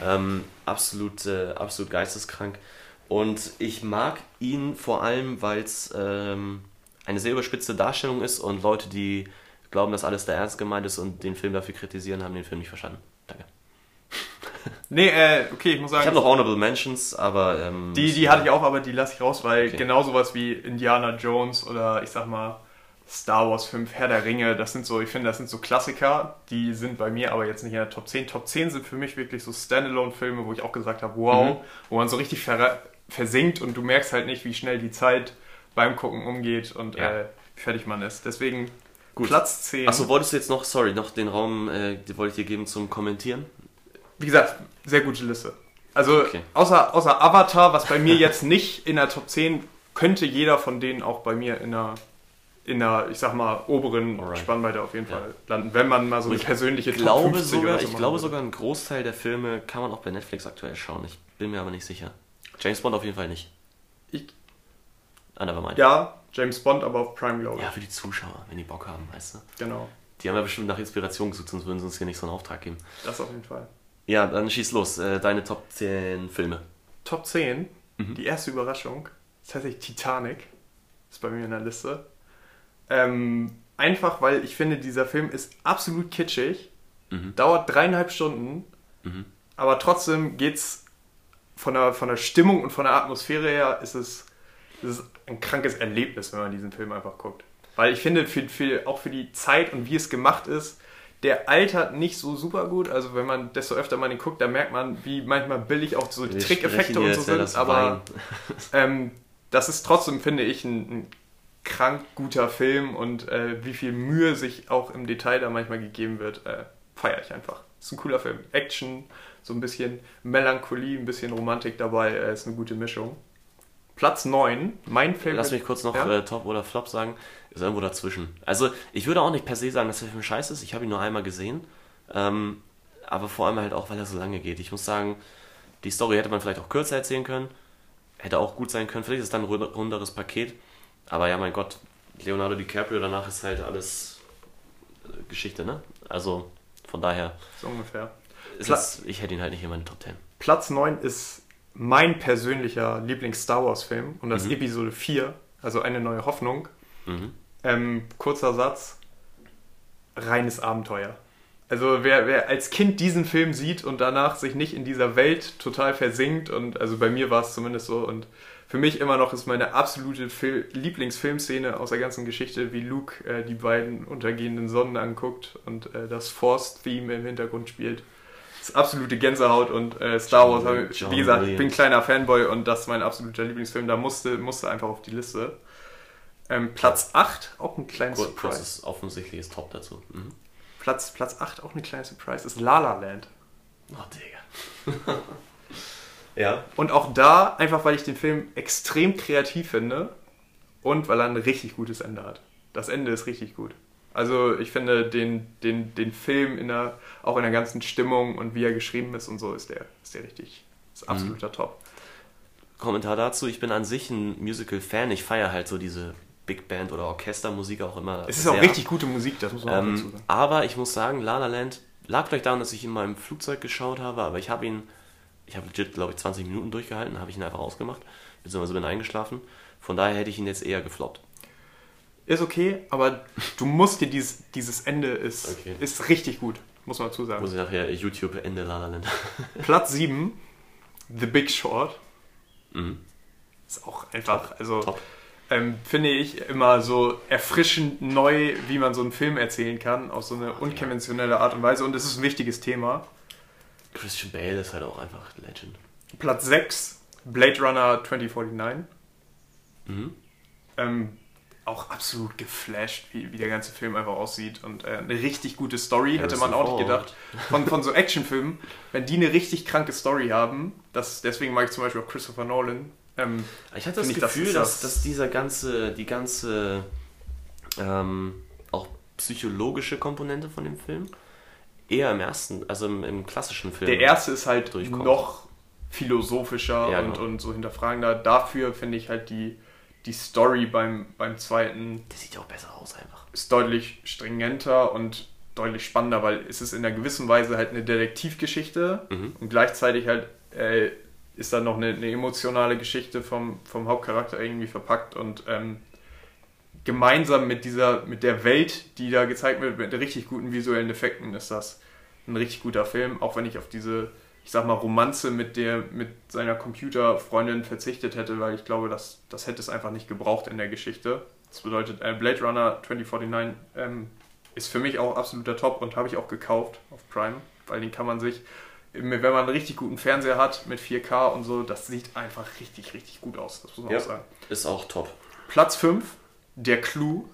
Ähm, absolut, äh, absolut geisteskrank. Und ich mag ihn vor allem, weil es ähm, eine sehr überspitzte Darstellung ist und Leute, die glauben, dass alles da ernst gemeint ist und den Film dafür kritisieren, haben den Film nicht verstanden.
Nee, äh, okay, ich muss
Ich habe
sagen,
noch Honorable Mentions, aber. Ähm,
die, die hatte ich auch, aber die lasse ich raus, weil
Okay.
genau sowas wie Indiana Jones oder ich sag mal Star Wars 5, Herr der Ringe, das sind so, ich finde, das sind so Klassiker, die sind bei mir aber jetzt nicht in der Top 10. Top 10 sind für mich wirklich so Standalone-Filme, wo ich auch gesagt habe, wow,
Mhm.
wo man so richtig ver versinkt und du merkst halt nicht, wie schnell die Zeit beim Gucken umgeht und
Ja.
äh, wie fertig man ist. Deswegen
Gut.
Platz 10.
Achso, wolltest du jetzt noch, sorry, noch den Raum, äh, den wollte ich dir geben zum Kommentieren?
Wie gesagt, sehr gute Liste. Also
Okay.
außer, außer Avatar, was bei mir jetzt nicht in der Top 10, könnte jeder von denen auch bei mir in der, in der ich sag mal, oberen
Alright. Spannweite
auf jeden
Ja.
Fall landen, wenn man mal so eine
Ich
persönliche
Ich glaube,
Top 50
sogar,
so
ich glaube
würde.
sogar, einen Großteil der Filme kann man auch bei Netflix aktuell schauen. Ich bin mir aber nicht sicher. James Bond auf jeden Fall nicht.
Ich-
Ah, never mind.
Ja, James Bond, aber auf Prime, glaube ich.
Ja, für die Zuschauer, wenn die Bock haben, weißt du.
Genau,
Die haben ja bestimmt nach Inspiration gesucht, sonst würden sie uns hier nicht so einen Auftrag geben.
das auf jeden Fall.
Ja, dann schieß los. Äh, deine Top 10 Filme.
Top 10,
Mhm.
die erste Überraschung, ist tatsächlich Titanic. Ist bei mir in der Liste. Ähm, einfach, weil ich finde, dieser Film ist absolut kitschig,
Mhm.
dauert dreieinhalb Stunden,
Mhm.
aber trotzdem geht's von der, von der Stimmung und von der Atmosphäre her ist es, ist es ein krankes Erlebnis, wenn man diesen Film einfach guckt. Weil ich finde, für, für, auch für die Zeit und wie es gemacht ist, der altert nicht so super gut. Also wenn man desto öfter man ihn guckt, da merkt man, wie manchmal billig auch so Trickeffekte und so sind. Aber ähm, das ist trotzdem, finde ich, ein, ein krank guter Film und äh, wie viel Mühe sich auch im Detail da manchmal gegeben wird, äh, feiere ich einfach. Ist ein cooler Film. Action, so ein bisschen Melancholie, ein bisschen Romantik dabei, äh, ist eine gute Mischung. Platz 9, mein Film.
Lass mich kurz noch
Ja?
äh, Top oder Flop sagen. Ist irgendwo dazwischen. Also, ich würde auch nicht per se sagen, dass der Film scheiße ist. Ich habe ihn nur einmal gesehen. Ähm, aber vor allem halt auch, weil er so lange geht. Ich muss sagen, die Story hätte man vielleicht auch kürzer erzählen können. Hätte auch gut sein können. Vielleicht ist es dann ein rund- runderes Paket. Aber ja, mein Gott, Leonardo DiCaprio, danach ist halt alles äh, Geschichte, ne? Also, von daher,
so ungefähr.
ist ich hätte ihn halt nicht in meine Top 10.
Platz 9 ist mein persönlicher Lieblings-Star Wars-Film und das
Mhm.
Episode 4, also eine neue Hoffnung.
Mhm.
Ähm, kurzer Satz, reines Abenteuer. Also wer, wer als Kind diesen Film sieht und danach sich nicht in dieser Welt total versinkt und also bei mir war es zumindest so und für mich immer noch ist meine absolute Fil Lieblingsfilmszene aus der ganzen Geschichte, wie Luke äh, die beiden untergehenden Sonnen anguckt und äh, das Force-Theme im Hintergrund spielt. Das ist absolute Gänsehaut und äh, Star Wars,
John
wie gesagt, ich bin kleiner Fanboy und das ist mein absoluter Lieblingsfilm, da musste, musste einfach auf die Liste. Ähm, Platz 8, auch ein kleines
Gut,
Surprise.
kurzes offensichtliches Top dazu. Mhm.
Platz, Platz 8, auch eine kleine Surprise, ist La La Land.
Oh, Digga. ja.
Und auch da, einfach weil ich den Film extrem kreativ finde und weil er ein richtig gutes Ende hat. Das Ende ist richtig gut. Also ich finde den, den, den Film in der, auch in der ganzen Stimmung und wie er geschrieben ist und so ist der, ist der richtig, ist absoluter Top.
Kommentar dazu, ich bin an sich ein Musical-Fan. Ich feiere halt so diese Big Band oder Orchestermusik auch immer.
Es ist auch
sehr.
richtig gute Musik, das muss man auch dazu
Ähm,
sagen.
aber ich muss sagen, La La Land lag vielleicht daran, dass ich ihn mal im Flugzeug geschaut habe, aber ich habe ihn, ich habe legit, glaube ich, 20 Minuten durchgehalten, habe ich ihn einfach ausgemacht, beziehungsweise bin eingeschlafen. Von daher hätte ich ihn jetzt eher gefloppt.
Ist okay, aber du musst dir dieses, dieses Ende ist,
Okay.
ist richtig gut, muss man dazu sagen.
Muss ich nachher YouTube Ende La La Land.
Platz 7, The Big Short.
mhm.
Ist auch einfach, also
Top.
ähm, finde ich immer so erfrischend neu, wie man so einen Film erzählen kann, auf so eine unkonventionelle Art und Weise. Und es ist ein wichtiges Thema.
Christian Bale ist halt auch einfach Legend.
Platz 6, Blade Runner 2049.
Mhm.
Ähm, auch absolut geflasht, wie, wie der ganze Film einfach aussieht. Und äh, eine richtig gute Story, hätte man auch nicht
Harrison
gedacht. Von, von so Actionfilmen, wenn die eine richtig kranke Story haben, das, deswegen mag ich zum Beispiel auch Christopher Nolan. Ähm,
Ich hatte das
ich, das
Gefühl,
ist
dass,
das-
dass dieser ganze, die ganze ähm, auch psychologische Komponente von dem Film eher im ersten, also im, im klassischen Film.
Der erste ist halt
durchkommt.
noch philosophischer
Ja,
und,
genau.
und so hinterfragender. Dafür finde ich halt die, die Story beim, beim zweiten
Der sieht ja auch besser aus einfach.
ist deutlich stringenter und deutlich spannender, weil es ist in einer gewissen Weise halt eine Detektivgeschichte
Mhm.
und gleichzeitig halt äh, ist da noch eine, eine emotionale Geschichte vom, vom Hauptcharakter irgendwie verpackt und ähm, gemeinsam mit dieser, mit der Welt, die da gezeigt wird, mit richtig guten visuellen Effekten, ist das ein richtig guter Film, auch wenn ich auf diese, ich sag mal, Romanze mit der, mit seiner Computerfreundin verzichtet hätte, weil ich glaube, das, das hätte es einfach nicht gebraucht in der Geschichte. Das bedeutet, äh, Blade Runner 2049 ähm, ist für mich auch absoluter Top und habe ich auch gekauft auf Prime, weil den kann man sich wenn man einen richtig guten Fernseher hat mit 4K und so, das sieht einfach richtig, richtig gut aus. Das muss man
Ja.
auch sagen.
Ist auch top.
Platz 5, der Clue.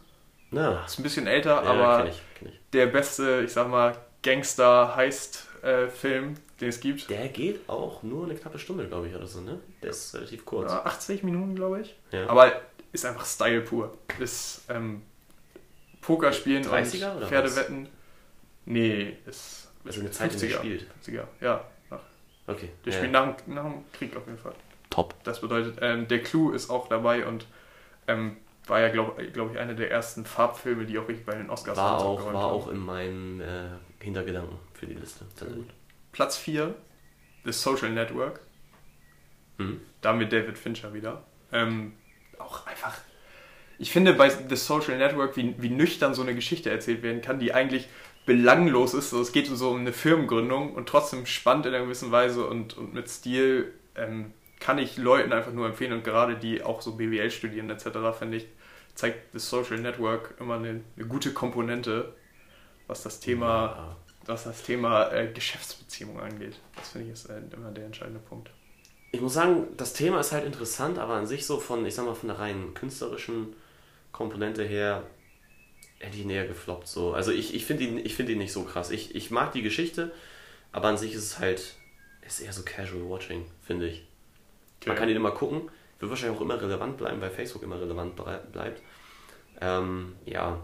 Na,
Ist ein bisschen älter,
ja,
aber
kenn ich, kenn ich.
der beste, ich sag mal, Gangster-Heist-Film, den es gibt.
Der geht auch nur eine knappe Stunde, glaube ich, oder so, ne? Der ist relativ kurz.
Ja, 80 Minuten, glaube ich.
Ja.
Aber ist einfach Style pur. Ist ähm, Pokerspielen
30er
und Pferdewetten. Nee, ist
Also eine Zeit,
50er.
spielt.
50er, ja. Nach,
Okay.
der
ja.
spielt nach, dem- nach dem Krieg auf jeden Fall.
Top.
Das bedeutet, ähm, der Clou ist auch dabei und ähm, war ja, glaube glaub ich, einer der ersten Farbfilme, die auch richtig bei den Oscars
War auch, war
haben.
auch in meinen äh, Hintergedanken für die Liste. tatsächlich.
Platz 4, The Social Network.
Mhm.
Damit David Fincher wieder. Ähm, auch einfach. Ich finde bei The Social Network, wie, wie nüchtern so eine Geschichte erzählt werden kann, die eigentlich belanglos ist. So, es geht so um eine Firmengründung und trotzdem spannend in einer gewissen Weise und, und mit Stil ähm, kann ich Leuten einfach nur empfehlen und gerade die auch so BWL studieren etc. finde ich, zeigt The Social Network immer eine, eine gute Komponente, was das Thema
Ja.
Was das Thema äh, Geschäftsbeziehungen angeht. Das finde ich ist äh, immer der entscheidende Punkt.
Ich muss sagen, das Thema ist halt interessant, aber an sich so von, ich sag mal, von der rein künstlerischen Komponente her hätte ich näher gefloppt. So. Also ich, ich finde ihn, ich find ihn nicht so krass. Ich, ich mag die Geschichte, aber an sich ist es halt, ist eher so casual watching, finde ich. Man kann ihn immer gucken, wird wahrscheinlich auch immer relevant bleiben, weil Facebook immer relevant bleibt. Ähm, ja,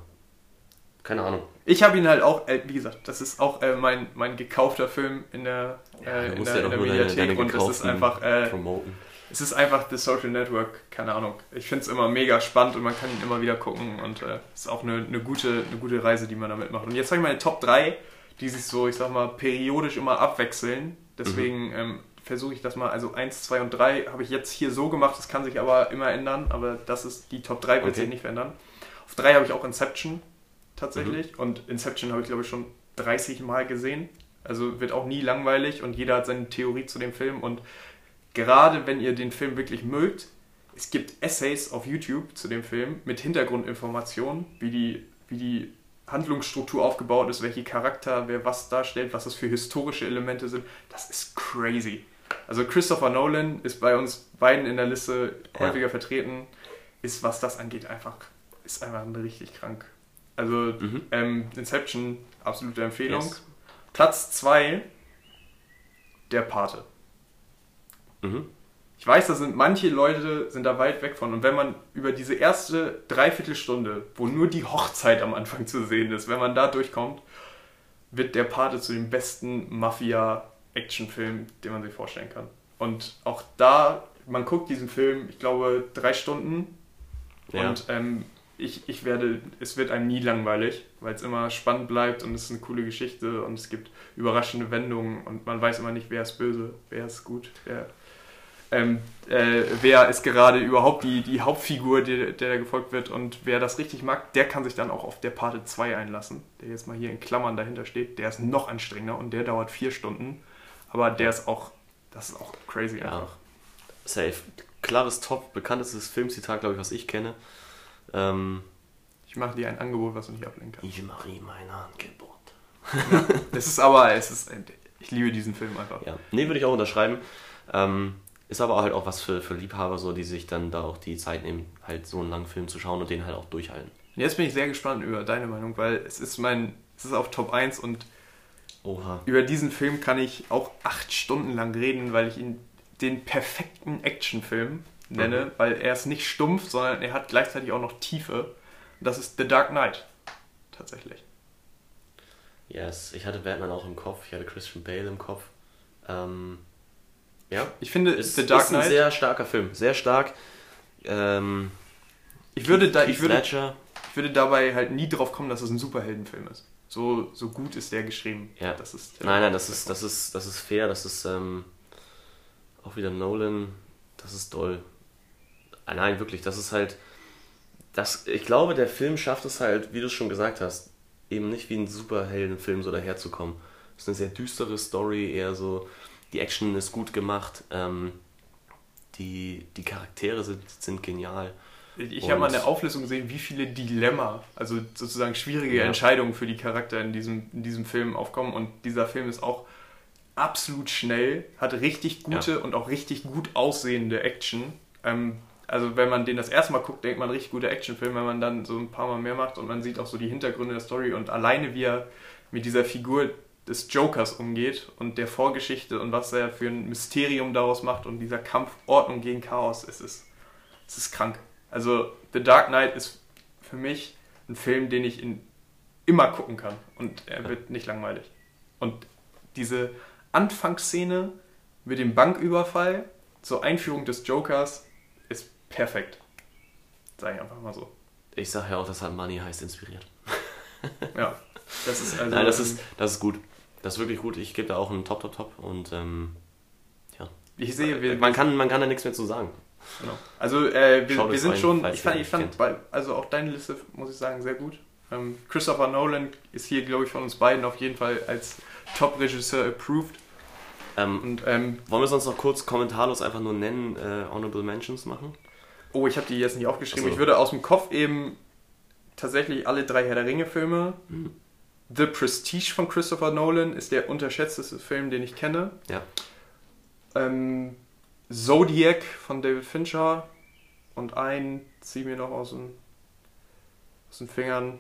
keine Ahnung.
Ich habe ihn halt auch, äh, wie gesagt, das ist auch äh, mein, mein gekaufter Film in der,
Ja,
äh,
du
in der,
ja
in der
nur deine,
Mediathek
deine
und es ist einfach, äh,
promoten.
es ist einfach The Social Network, keine Ahnung. Ich finde es immer mega spannend und man kann ihn immer wieder gucken und äh, es ist auch eine, eine, gute, eine gute Reise, die man damit macht. Und jetzt habe ich meine Top 3, die sich so, ich sag mal, periodisch immer abwechseln. Deswegen ähm, versuche ich das mal, also 1, 2 und 3 habe ich jetzt hier so gemacht, das kann sich aber immer ändern, aber das ist die Top 3 wird
Okay.
sich nicht verändern. Auf 3 habe ich auch Inception tatsächlich und Inception habe ich glaube ich schon 30 Mal gesehen. Also wird auch nie langweilig und jeder hat seine Theorie zu dem Film und gerade wenn ihr den Film wirklich mögt, es gibt Essays auf YouTube zu dem Film mit Hintergrundinformationen, wie die, wie die Handlungsstruktur aufgebaut ist, welche Charakter, wer was darstellt, was das für historische Elemente sind. Das ist crazy. Also Christopher Nolan ist bei uns beiden in der Liste
Ja.
häufiger vertreten, ist was das angeht einfach, ist einfach richtig krank. Also
Mhm.
ähm, Inception, absolute Empfehlung.
Yes.
Platz 2, der Pate.
Mhm.
Ich weiß, da sind manche Leute sind da weit weg von. Und wenn man über diese erste Dreiviertelstunde, wo nur die Hochzeit am Anfang zu sehen ist, wenn man da durchkommt, wird der Pate zu dem besten Mafia-Actionfilm, den man sich vorstellen kann. Und auch da, man guckt diesen Film, ich glaube, drei Stunden.
Ja.
Und ähm, ich, ich werde, es wird einem nie langweilig, weil es immer spannend bleibt und es ist eine coole Geschichte und es gibt überraschende Wendungen und man weiß immer nicht, wer ist böse, wer ist gut, wer, ähm, äh, wer ist gerade überhaupt die, die Hauptfigur, der, der da gefolgt wird und wer das richtig mag, der kann sich dann auch auf der Parte 2 einlassen, der jetzt mal hier in Klammern dahinter steht, der ist noch anstrengender und der dauert vier Stunden, aber der ist auch, das ist auch crazy
Ja.
einfach.
Safe. Klares Top, bekanntestes Filmzitat, glaube ich, was ich kenne. Ähm,
Ich mache dir ein Angebot, was du nicht ablehnen kannst.
ich mache ihm ein Angebot.
Es ist aber, es ist, ich liebe diesen Film einfach.
Ja, nee, würde ich auch unterschreiben. Ähm, ist aber halt auch was für, für Liebhaber, so, die sich dann da auch die Zeit nehmen, halt so einen langen Film zu schauen und den halt auch durchhalten.
Jetzt bin ich sehr gespannt über deine Meinung, weil es ist mein, es ist auf Top 1 und
Oha.
über diesen Film kann ich auch acht Stunden lang reden, weil ich ihn den perfekten Actionfilm nenne,
Mhm.
weil er ist nicht stumpf, sondern er hat gleichzeitig auch noch Tiefe. Und das ist The Dark Knight. Tatsächlich.
Yes, ich hatte Batman auch im Kopf, ich hatte Christian Bale im Kopf. Ähm, ja,
Ich finde,
ist,
The Dark
ist ein
Knight,
sehr starker Film, sehr stark. Ähm,
ich, würde da, ich, würde, ich würde dabei halt nie drauf kommen, dass es ein Superheldenfilm ist. So, so gut ist der geschrieben.
Ja.
Das ist,
Nein, nein, das ist, das ist, das ist fair, das ist ähm, auch wieder Nolan, das ist doll. Ah, Nein, wirklich, das ist halt, das, ich glaube, der Film schafft es halt, wie du es schon gesagt hast, eben nicht wie ein Superheldenfilm so daherzukommen. Es ist eine sehr düstere Story, eher so, die Action ist gut gemacht, ähm, die, die Charaktere sind, sind genial.
Ich habe mal eine Auflistung gesehen, wie viele Dilemma, also sozusagen schwierige
Ja.
Entscheidungen für die Charakter in diesem, in diesem Film aufkommen. Und dieser Film ist auch absolut schnell, hat richtig gute
Ja.
und auch richtig gut aussehende Action. Ähm, also wenn man den das erste Mal guckt, denkt man richtig guter Actionfilm, wenn man dann so ein paar Mal mehr macht und man sieht auch so die Hintergründe der Story und alleine wie er mit dieser Figur des Jokers umgeht und der Vorgeschichte und was er für ein Mysterium daraus macht und dieser Kampf Ordnung gegen Chaos, es ist, es ist krank. Also The Dark Knight ist für mich ein Film, den ich in, immer gucken kann und er wird nicht langweilig. Und diese Anfangsszene mit dem Banküberfall zur Einführung des Jokers perfekt. Sag ich einfach mal so.
Ich sage ja auch, das hat Money Heist inspiriert.
Ja, das ist also.
Nein, das ist, das ist gut. Das ist wirklich gut. Ich gebe da auch einen Top, Top, Top. Und ähm,
Ich sehe,
man, kann, man kann da nichts mehr zu sagen.
Genau. Also äh, wir, wir sind
rein,
schon, ich fand, ich fand bei, also auch deine Liste, muss ich sagen, sehr gut. Ähm, Christopher Nolan ist hier, glaube ich, von uns beiden auf jeden Fall als Top-Regisseur approved.
Ähm,
Und ähm,
wollen wir sonst noch kurz kommentarlos einfach nur nennen, äh, Honorable Mentions machen?
Oh, ich habe die jetzt nicht aufgeschrieben.
So.
Ich würde aus dem Kopf eben tatsächlich alle drei Herr der Ringe-Filme.
Mhm.
The Prestige von Christopher Nolan ist der unterschätzteste Film, den ich kenne.
Ja.
Ähm, Zodiac von David Fincher und ein, zieh mir noch aus den, aus den Fingern.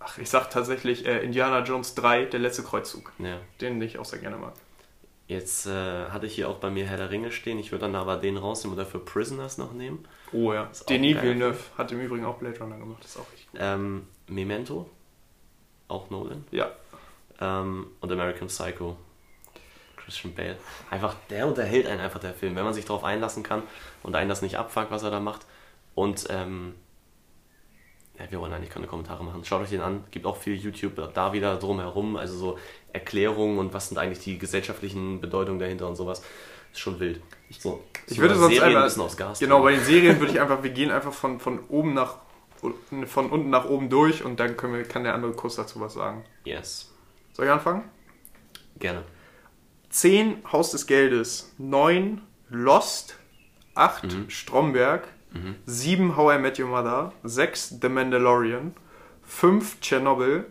Ach, ich sag tatsächlich äh, Indiana Jones 3, der letzte Kreuzzug,
Ja.
den ich auch sehr gerne mag.
Jetzt äh, hatte ich hier auch bei mir Herr der Ringe stehen. Ich würde dann aber den rausnehmen und dafür Prisoners noch nehmen.
Oh ja.
Ist
Denis. Villeneuve hat im Übrigen auch Blade Runner gemacht, das ist auch richtig.
Ähm, Memento, auch Nolan.
Ja,
Ähm, und American Psycho, Christian Bale. Einfach, der unterhält einen einfach, der Film, wenn man sich darauf einlassen kann und einen das nicht abfuckt, was er da macht. Und, ähm, ja, wir wollen eigentlich keine Kommentare machen. Schaut euch den an, gibt auch viel YouTube da wieder drumherum, also so Erklärungen und was sind eigentlich die gesellschaftlichen Bedeutungen dahinter und sowas. Ist schon wild. So,
Ich
so
würde
bei
sonst
Serien
einmal-
ein bisschen aufs Gas
genau, bei den Serien würde ich einfach, wir gehen einfach von, von oben nach von unten nach oben durch und dann können wir, kann der andere kurz dazu was sagen.
Yes,
Soll ich anfangen?
gerne.
10 Haus des Geldes, 9 Lost, 8
Mhm.
Stromberg, 7 How I Met Your Mother, 6 The Mandalorian, 5 Chernobyl,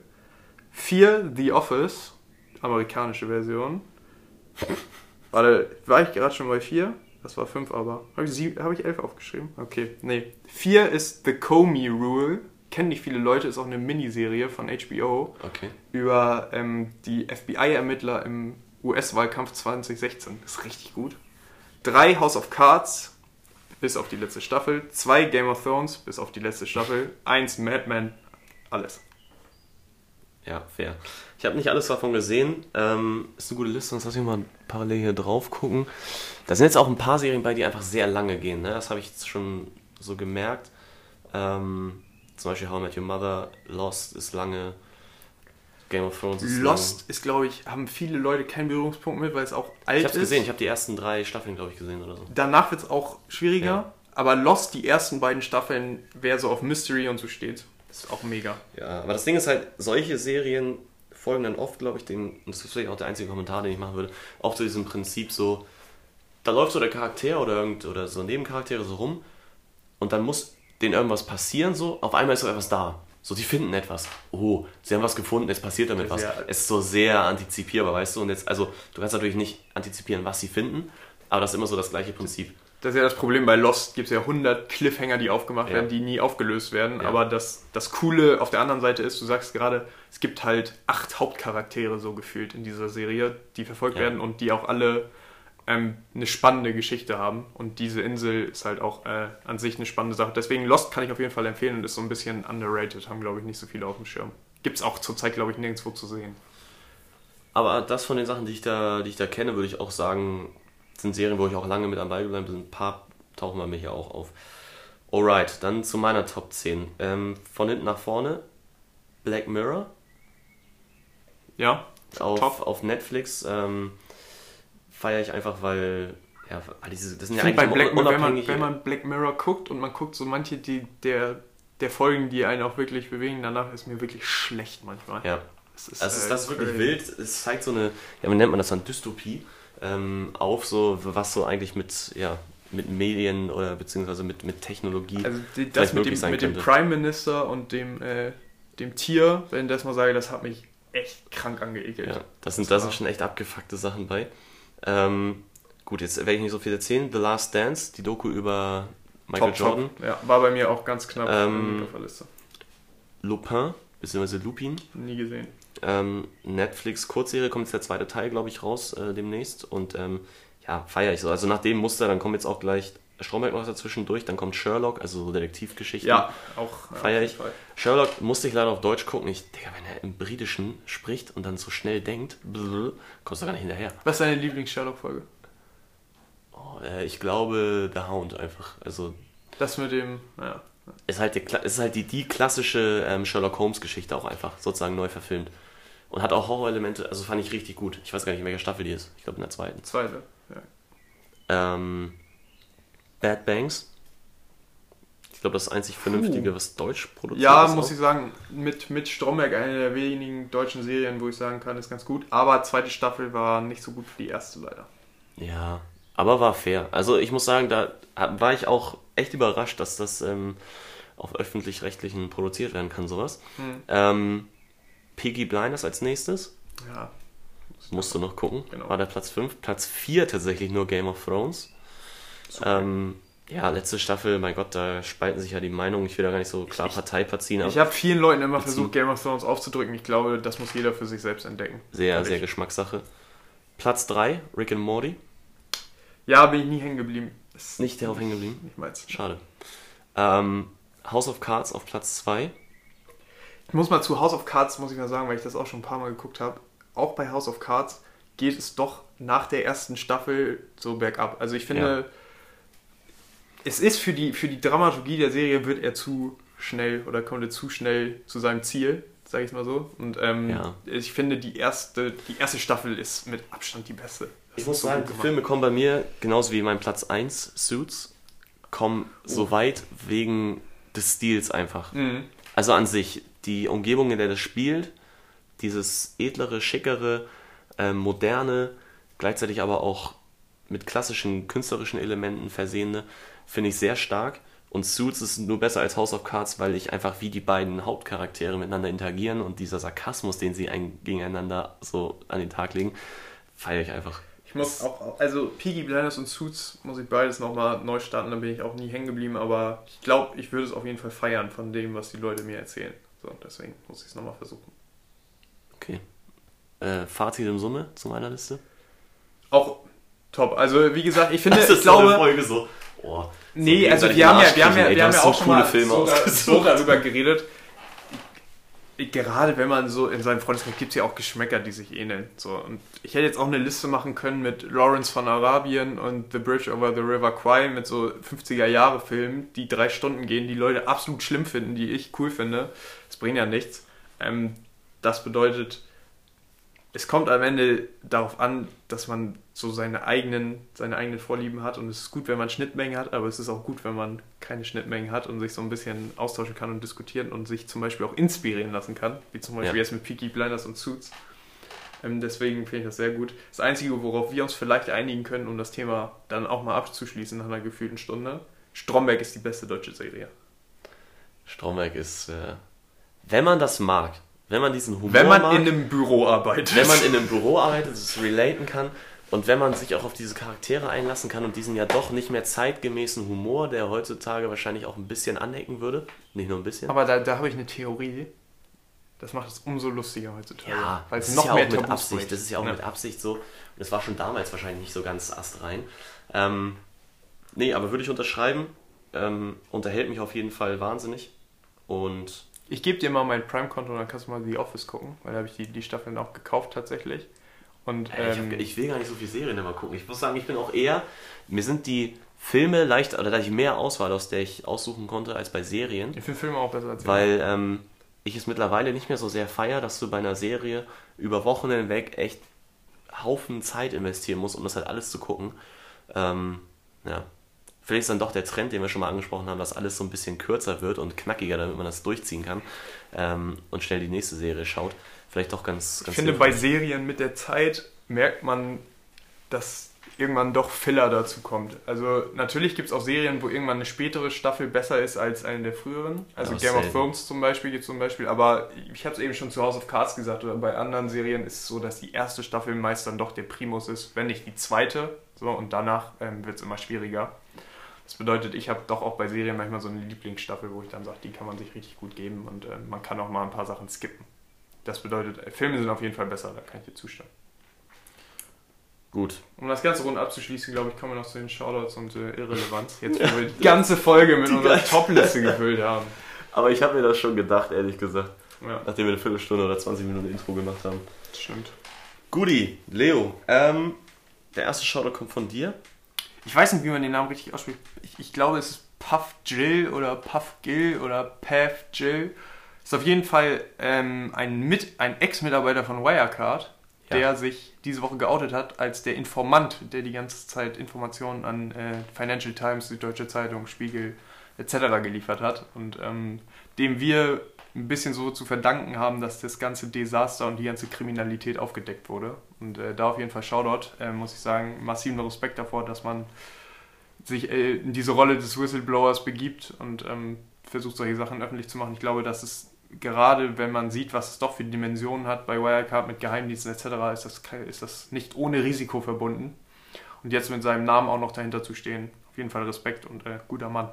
4 The Office, amerikanische Version. Warte, war ich gerade schon bei 4? Das war 5 aber. Habe ich, hab ich 11 aufgeschrieben? Okay, nee. 4 ist The Comey Rule. Kennen nicht viele Leute, ist auch eine Miniserie von HBO
Okay.
über ähm, die FBI-Ermittler im US-Wahlkampf 2016. Das ist richtig gut. Drei House of Cards, bis auf die letzte Staffel. Zwei Game of Thrones, bis auf die letzte Staffel. Eins Mad Men, alles.
Ja, fair. Ich habe nicht alles davon gesehen. Ähm, ist eine gute Liste, sonst lass ich mal parallel hier drauf gucken. Da sind jetzt auch ein paar Serien bei, die einfach sehr lange gehen. Ne? Das habe ich jetzt schon so gemerkt. Ähm, zum Beispiel How I Met Your Mother, Lost ist lange, Game of Thrones ist
Lost ist, glaube ich, haben viele Leute keinen Berührungspunkt mit, weil es auch
lang.
alt
Ich habe
ist.
gesehen, ich habe die ersten drei Staffeln, glaube ich, gesehen oder so.
Danach wird es auch schwieriger.
Ja.
Aber Lost, die ersten beiden Staffeln, wer so auf Mystery und so steht, ist auch mega.
Ja, aber das Ding ist halt, solche Serien folgen dann oft, glaube ich, dem, und das ist vielleicht auch der einzige Kommentar, den ich machen würde, oft zu diesem Prinzip so, da läuft so der Charakter oder irgend oder so Nebencharaktere so rum und dann muss denen irgendwas passieren, so, auf einmal ist so etwas da. So, die finden etwas. Oh, sie haben was gefunden, jetzt passiert damit was. Es ist so sehr antizipierbar, weißt du? Und jetzt, also, du kannst natürlich nicht antizipieren, was sie finden, aber das ist immer so das gleiche Prinzip.
Das ist ja das Problem bei Lost, gibt es ja 100 Cliffhanger, die aufgemacht
Ja.
werden, die nie aufgelöst werden.
Ja.
Aber das, das Coole auf der anderen Seite ist, du sagst gerade, es gibt halt acht Hauptcharaktere so gefühlt in dieser Serie, die verfolgt
Ja.
werden und die auch alle ähm, eine spannende Geschichte haben. Und diese Insel ist halt auch äh, an sich eine spannende Sache. Deswegen Lost kann ich auf jeden Fall empfehlen und ist so ein bisschen underrated, haben glaube ich nicht so viele auf dem Schirm. Gibt es auch zurzeit glaube ich nirgendwo zu sehen.
Aber das von den Sachen, die ich da, die ich da kenne, würde ich auch sagen, sind Serien, wo ich auch lange mit am Ball geblieben bin. Ein paar tauchen bei mir hier auch auf. Alright, dann zu meiner Top 10. Ähm, von hinten nach vorne, Black Mirror
Ja,
auf,
Top.
auf Netflix. Ähm, Feiere ich einfach, weil, ja, diese, das sind ja eigentlich
bei Black Mirror, wenn man,
unabhängige...
wenn man Black Mirror guckt und man guckt so manche die, der, der Folgen, die einen auch wirklich bewegen, danach ist mir wirklich schlecht manchmal.
ja,
Das ist,
Also es ist
äh,
das ist wirklich
crazy.
wild. Es zeigt so eine, ja, wie nennt man das dann, Dystopie ähm, auf, so was so eigentlich mit, ja, mit Medien oder beziehungsweise mit, mit Technologie.
Also die, das mit, dem, mit dem. Prime Minister und dem, äh, dem Tier, wenn ich das mal sage, das hat mich echt krank angeekelt.
Ja, das sind, da sind schon echt abgefuckte Sachen bei. Ähm, gut, jetzt werde ich nicht so viel erzählen. The Last Dance, die Doku über Michael
Top,
Jordan.
Top. Ja, war bei mir auch ganz knapp
Ähm,
auf der Liste.
Lupin, beziehungsweise Lupin.
Nie gesehen.
Ähm, Netflix Kurzserie kommt jetzt der zweite Teil, glaube ich, raus äh, demnächst. Und ähm, ja, feiere ich so. Also nach dem Muster, dann kommt jetzt auch gleich Stromberg noch dazwischen durch, dann kommt Sherlock, also so Detektivgeschichten.
Ja, auch. ja,
Feier ich. Sherlock musste ich leider auf Deutsch gucken. Ich, Digga, wenn er im Britischen spricht und dann so schnell denkt, blö, kommst du gar nicht hinterher.
Was ist deine Lieblings-Sherlock-Folge?
Oh, äh, ich glaube, The Hound einfach. Also,
Das mit dem, ja.
ist halt, die, ist halt die, die klassische ähm, Sherlock Holmes-Geschichte auch einfach, sozusagen neu verfilmt. Und hat auch Horrorelemente, also fand ich richtig gut. Ich weiß gar nicht, in welcher Staffel die ist. Ich glaube in der zweiten.
Zweite. Ja.
Ähm, Bad Banks. Ich glaube, das einzig Vernünftige, was deutsch produziert
Ja,
ist.
muss
auch.
ich sagen, mit, mit Stromberg eine der wenigen deutschen Serien, wo ich sagen kann, ist ganz gut. Aber zweite Staffel war nicht so gut wie die erste leider.
Ja, aber war fair. Also ich muss sagen, da war ich auch echt überrascht, dass das ähm, auf öffentlich-rechtlichen produziert werden kann, sowas.
Hm.
Ähm, Piggy Blinders als nächstes.
Ja.
Musst du noch gucken.
Genau.
War der Platz 5. Platz 4 tatsächlich nur Game of Thrones. Ähm, ja, letzte Staffel, mein Gott, da spalten sich ja die Meinungen. Ich will da gar nicht so klar Partei verziehen,
Ich habe vielen Leuten immer
Beziehen.
versucht, Game of Thrones aufzudrücken. Ich glaube, das muss jeder für sich selbst entdecken.
sehr,
Ehrlich.
sehr Geschmackssache. Platz 3, Rick and Morty.
Ja, bin ich nie hängen geblieben. Ist
Nicht darauf hängen geblieben.
Nicht meins.
Schade. Ähm, House of Cards auf Platz 2.
Ich muss mal zu House of Cards, muss ich mal sagen, weil ich das auch schon ein paar Mal geguckt habe. Auch bei House of Cards geht es doch nach der ersten Staffel so bergab. Also ich finde, es ist für die, für die Dramaturgie der Serie wird er zu schnell oder kommt er zu schnell zu seinem Ziel, sage ich mal so. Und ähm,
Ja.
ich finde, die erste, die erste Staffel ist mit Abstand die beste. Das
Ich muss
so
sagen, die. Filme kommen bei mir, genauso wie mein Platz 1, Suits, kommen so weit wegen des Stils einfach.
Mhm.
Also an sich, die Umgebung, in der das spielt, dieses edlere, schickere, ähm, moderne, gleichzeitig aber auch mit klassischen künstlerischen Elementen versehene, finde ich sehr stark. Und Suits ist nur besser als House of Cards, weil ich einfach wie die beiden Hauptcharaktere miteinander interagieren und dieser Sarkasmus, den sie ein, gegeneinander so an den Tag legen, feiere ich einfach.
Ich muss auch, also Peaky Blinders und Suits muss ich beides nochmal neu starten, da bin ich auch nie hängen geblieben, aber ich glaube, ich würde es auf jeden Fall feiern von dem, was die Leute mir erzählen. So, deswegen muss ich es nochmal versuchen.
Okay. Äh, Fazit in Summe zu meiner Liste?
Auch top. Also wie gesagt, ich finde,
Das
ich
ist eine
glaube.
Folge so. Oh,
Nee,
so
also
gegenseitig
wir haben ja, wir haben ja,
ey,
wir haben ja auch
so
schon mal
Filme
so, so darüber geredet. Gerade wenn man so in seinem Freundeskreis gibt es ja auch Geschmäcker, die sich ähneln. So, und ich hätte jetzt auch eine Liste machen können mit Lawrence von Arabien und The Bridge over the River Kwai mit so 50er Jahre Filmen, die drei Stunden gehen, die Leute absolut schlimm finden, die ich cool finde. Das bringt ja nichts. Ähm, das bedeutet, es kommt am Ende darauf an, dass man so seine eigenen, seine eigenen Vorlieben hat und es ist gut, wenn man Schnittmengen hat, aber es ist auch gut, wenn man keine Schnittmengen hat und sich so ein bisschen austauschen kann und diskutieren und sich zum Beispiel auch inspirieren lassen kann, wie zum Beispiel
Ja.
jetzt mit Peaky Blinders und Suits. Ähm, deswegen finde ich das sehr gut. Das Einzige, worauf wir uns vielleicht einigen können, um das Thema dann auch mal abzuschließen nach einer gefühlten Stunde, Stromberg ist die beste deutsche Serie.
Stromberg ist, äh, wenn man das mag, wenn man diesen Humor
Wenn man
mag,
in einem Büro arbeitet.
wenn man in einem Büro arbeitet, es relaten kann und wenn man sich auch auf diese Charaktere einlassen kann und diesen ja doch nicht mehr zeitgemäßen Humor, der heutzutage wahrscheinlich auch ein bisschen anecken würde, nicht nur ein bisschen.
Aber da, da habe ich eine Theorie. Das macht es umso lustiger heutzutage.
ja,
weil es
ist
noch
ja auch
mehr
mit
Tabus
Absicht.
bricht.
Das ist ja auch
Ja.
mit Absicht so. Und das war schon damals wahrscheinlich nicht so ganz astrein. Ähm, nee, aber würde ich unterschreiben. Ähm, unterhält mich auf jeden Fall wahnsinnig. Und
Ich gebe dir mal mein Prime-Konto und dann kannst du mal The Office gucken, weil da habe ich die, die Staffeln auch gekauft tatsächlich. Und
Äh, ich,
ähm,
hab, ich will gar nicht so viel Serien immer gucken. Ich muss sagen, ich bin auch eher. Mir sind die Filme leicht, oder da ich mehr Auswahl, aus der ich aussuchen konnte, als bei Serien.
ich finde Filme auch besser als
Weil ähm, ich es mittlerweile nicht mehr so sehr feier, dass du bei einer Serie über Wochen hinweg echt Haufen Zeit investieren musst, um das halt alles zu gucken. Ähm, ja. Vielleicht ist dann doch der Trend, den wir schon mal angesprochen haben, dass alles so ein bisschen kürzer wird und knackiger, damit man das durchziehen kann ähm, und schnell die nächste Serie schaut. Vielleicht doch ganz, ganz
Ich finde, bei
hilfreich.
Serien mit der Zeit merkt man, dass irgendwann doch Filler dazu kommt. Also natürlich gibt es auch Serien, wo irgendwann eine spätere Staffel besser ist als eine der früheren. Also
Ja,
Game
selten.
of Thrones zum Beispiel gibt zum Beispiel, aber ich habe es eben schon zu House of Cards gesagt oder bei anderen Serien ist es so, dass die erste Staffel meist dann doch der Primus ist, wenn nicht die zweite. So und danach ähm, wird es immer schwieriger. Das bedeutet, ich habe doch auch bei Serien manchmal so eine Lieblingsstaffel, wo ich dann sage, die kann man sich richtig gut geben und äh, man kann auch mal ein paar Sachen skippen. Das bedeutet, äh, Filme sind auf jeden Fall besser, da kann ich dir zustimmen.
Gut.
Um das Ganze rund abzuschließen, glaube ich, kommen wir noch zu den Shoutouts und äh, Irrelevanz. Jetzt, wo wir die ganze Folge mit
Die
unserer Top-Liste gefüllt haben.
Aber ich habe mir das schon gedacht, ehrlich gesagt.
Ja,
Nachdem wir eine Viertelstunde oder 20 Minuten Intro gemacht haben.
das stimmt.
Guti, Leo. Ähm, der erste Shoutout kommt von dir.
Ich weiß nicht, wie man den Namen richtig ausspricht. Ich, ich glaube, es ist Puff Jill oder Puff Gill oder Path Jill. Ist auf jeden Fall ähm, ein, Mit- ein Ex-Mitarbeiter von Wirecard,
Ja.
der sich diese Woche geoutet hat als der Informant, der die ganze Zeit Informationen an äh, Financial Times, Süddeutsche Zeitung, Spiegel etc. geliefert hat und ähm, dem wir ein bisschen so zu verdanken haben, dass das ganze Desaster und die ganze Kriminalität aufgedeckt wurde. Und äh, da auf jeden Fall Shoutout, äh, muss ich sagen, massiven Respekt davor, dass man sich äh, in diese Rolle des Whistleblowers begibt und ähm, versucht, solche Sachen öffentlich zu machen. Ich glaube, dass es gerade, wenn man sieht, was es doch für Dimensionen hat bei Wirecard mit Geheimdiensten etc., ist das, ist das nicht ohne Risiko verbunden. Und jetzt mit seinem Namen auch noch dahinter zu stehen, auf jeden Fall Respekt und äh, guter Mann.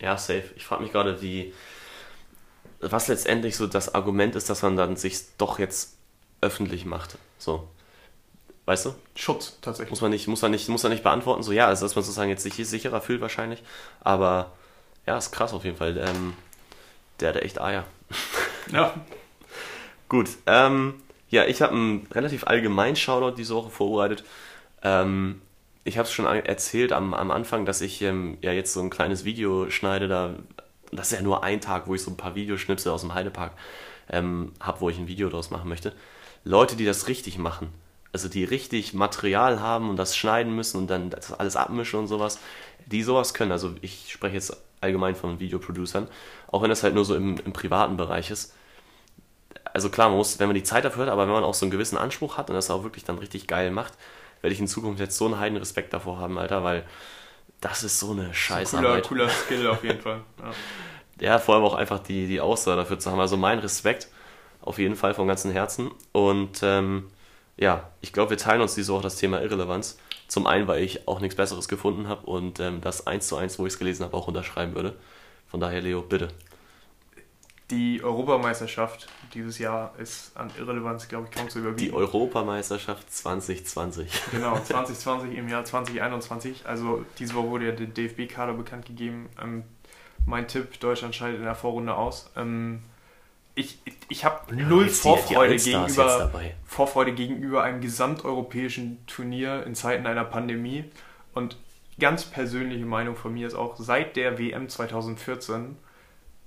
Ja, safe. Ich frage mich gerade, wie. Was letztendlich so das Argument ist, dass man dann sich doch jetzt öffentlich macht. So. Weißt du?
Schutz tatsächlich.
Muss man nicht, muss man nicht, muss man nicht beantworten. So, ja, also dass man sozusagen jetzt sich sicherer fühlt wahrscheinlich. Aber ja, ist krass auf jeden Fall. Ähm, der hat echt Eier.
Ja,
Gut, ähm, ja, ich habe einen relativ allgemeinen Shoutout diese Woche vorbereitet. Ähm, ich habe es schon erzählt am, am Anfang, dass ich ähm, ja jetzt so ein kleines Video schneide. Da, das ist ja nur ein Tag, wo ich so ein paar Videoschnipsel aus dem Heidepark ähm, habe, wo ich ein Video draus machen möchte. Leute, die das richtig machen, also die richtig Material haben und das schneiden müssen und dann das alles abmischen und sowas, die sowas können. Also ich spreche jetzt allgemein von Videoproducern, auch wenn das halt nur so im, im privaten Bereich ist also klar, man muss, wenn man die Zeit dafür hat, aber wenn man auch so einen gewissen Anspruch hat und das auch wirklich dann richtig geil macht, werde ich in Zukunft jetzt so einen heiden Respekt davor haben, Alter, weil das ist so eine
cooler,
Scheißarbeit.
cooler Skill auf jeden Fall. Ja.
Ja, vor allem auch einfach die, die Ausdauer dafür zu haben. Also mein Respekt auf jeden Fall vom ganzen Herzen. Und ähm, ja, ich glaube, wir teilen uns diese Woche das Thema Irrelevanz. Zum einen, weil ich auch nichts Besseres gefunden habe und ähm, das eins zu eins, wo ich es gelesen habe, auch unterschreiben würde. Von daher, Leo, bitte.
Die Europameisterschaft dieses Jahr ist an Irrelevanz, glaube ich, kaum zu
Die
überbieten.
Europameisterschaft 2020.
Genau, 2020 im Jahr 2021. Also diese Woche wurde ja der DFB-Kader bekannt gegeben. Ähm, mein Tipp, Deutschland scheidet in der Vorrunde aus. Ähm, ich ich, ich habe null
die- die
Vorfreude, gegenüber. Vorfreude gegenüber einem gesamteuropäischen Turnier in Zeiten einer Pandemie. Und ganz persönliche Meinung von mir ist auch, seit der WM 2014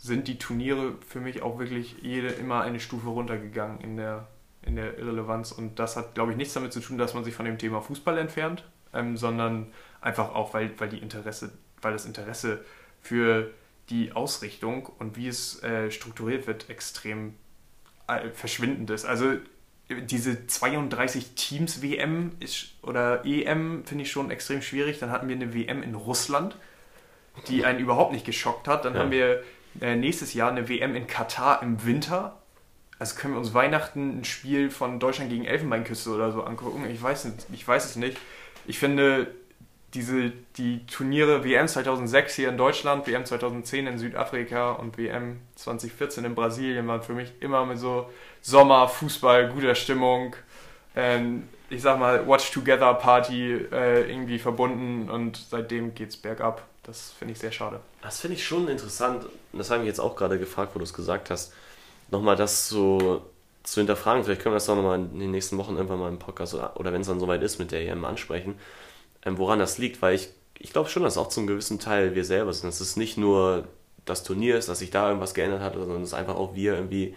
sind die Turniere für mich auch wirklich jede immer eine Stufe runtergegangen in der, in der Irrelevanz. Und das hat, glaube ich, nichts damit zu tun, dass man sich von dem Thema Fußball entfernt, ähm, sondern einfach auch, weil, weil, die Interesse, weil das Interesse für die Ausrichtung und wie es äh, strukturiert wird, extrem äh, verschwindend ist. Also diese 32 Teams WM ist, oder EM finde ich schon extrem schwierig. Dann hatten wir eine WM in Russland, die einen überhaupt nicht geschockt hat. Dann
Ja.
haben wir äh, nächstes Jahr eine WM in Katar im Winter. Also können wir uns Weihnachten ein Spiel von Deutschland gegen Elfenbeinküste oder so angucken. Ich weiß, ich weiß es nicht. Ich finde diese, die Turniere WM 2006 hier in Deutschland, WM 2010 in Südafrika und WM 2014 in Brasilien waren für mich immer mit so Sommer, Fußball, guter Stimmung, ähm, ich sag mal Watch Together Party äh, irgendwie verbunden und seitdem geht's bergab. Das finde ich sehr schade.
Das finde ich schon interessant. Das habe ich jetzt auch gerade gefragt, wo du es gesagt hast. Nochmal das so zu hinterfragen. Vielleicht können wir das auch nochmal in den nächsten Wochen irgendwann mal im Podcast oder, oder wenn es dann soweit ist mit der EM ansprechen, ähm, woran das liegt. Weil ich, ich glaube schon, dass auch zum gewissen Teil wir selber sind. Dass es nicht nur das Turnier ist, dass sich da irgendwas geändert hat, sondern es ist einfach auch wir irgendwie,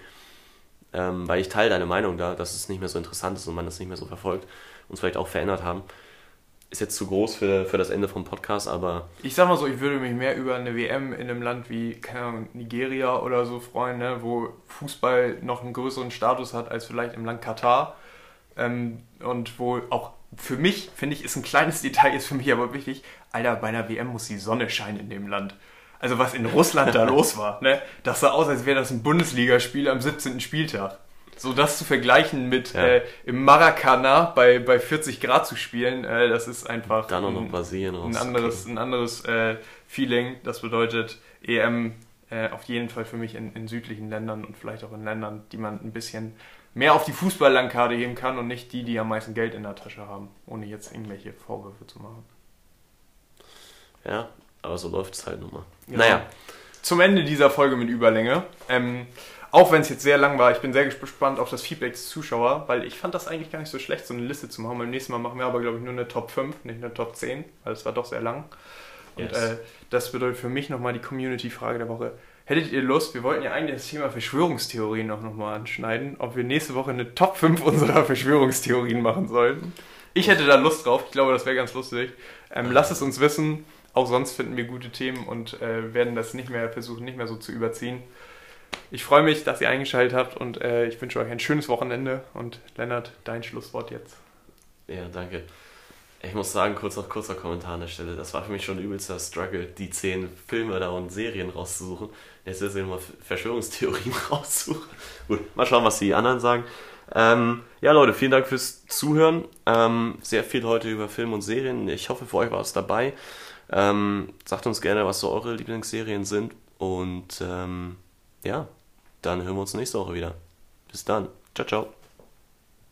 ähm, weil ich teile deine Meinung da, dass es nicht mehr so interessant ist und man das nicht mehr so verfolgt, uns vielleicht auch verändert haben. Ist jetzt zu groß für, für das Ende vom Podcast, aber
Ich sag mal so, ich würde mich mehr über eine WM in einem Land wie, keine Ahnung, Nigeria oder so freuen, ne, wo Fußball noch einen größeren Status hat als vielleicht im Land Katar. Ähm, und wo auch für mich, finde ich, ist ein kleines Detail, ist für mich aber wichtig, Alter, bei einer WM muss die Sonne scheinen in dem Land. Also was in Russland da los war, ne? Das sah aus, als wäre das ein Bundesligaspiel am 17. Spieltag. So das zu vergleichen mit ja. äh, im Maracana bei, bei 40 Grad zu spielen, äh, das ist einfach
Dann auch noch Brasilien
ein, ein anderes, ein anderes äh, Feeling. Das bedeutet EM äh, auf jeden Fall für mich in, in südlichen Ländern und vielleicht auch in Ländern, die man ein bisschen mehr auf die Fußballlandkarte heben kann und nicht die, die am meisten Geld in der Tasche haben, ohne jetzt irgendwelche Vorwürfe zu machen.
Ja, aber so läuft es halt nun mal.
Genau. Naja. Zum Ende dieser Folge mit Überlänge. Ähm, auch wenn es jetzt sehr lang war, ich bin sehr gespannt auf das Feedback des Zuschauer, weil ich fand das eigentlich gar nicht so schlecht, so eine Liste zu machen. Beim nächsten Mal machen wir aber, glaube ich, nur eine Top 5, nicht eine Top 10, weil es war doch sehr lang. Und yes. äh, das bedeutet für mich nochmal die Community-Frage der Woche. Hättet ihr Lust, wir wollten ja eigentlich das Thema Verschwörungstheorien auch nochmal anschneiden, ob wir nächste Woche eine Top 5 unserer Verschwörungstheorien machen sollten? Ich hätte da Lust drauf, ich glaube, das wäre ganz lustig. Ähm, lasst es uns wissen. Auch sonst finden wir gute Themen und äh, werden das nicht mehr versuchen, nicht mehr so zu überziehen. Ich freue mich, dass ihr eingeschaltet habt und äh, ich wünsche euch ein schönes Wochenende. Und Lennart, dein Schlusswort jetzt.
Ja, danke. Ich muss sagen, kurz noch kurzer Kommentar an der Stelle. Das war für mich schon übelster Struggle, die zehn Filme da und Serien rauszusuchen. Jetzt ist mal Verschwörungstheorien raussuchen. Gut, mal schauen, was die anderen sagen. Ähm, ja, Leute, vielen Dank fürs Zuhören. Ähm, sehr viel heute über Film und Serien. Ich hoffe, für euch war es dabei. Ähm, sagt uns gerne, was so eure Lieblingsserien sind. Und ähm, ja, dann hören wir uns nächste Woche wieder. Bis dann. Ciao, ciao.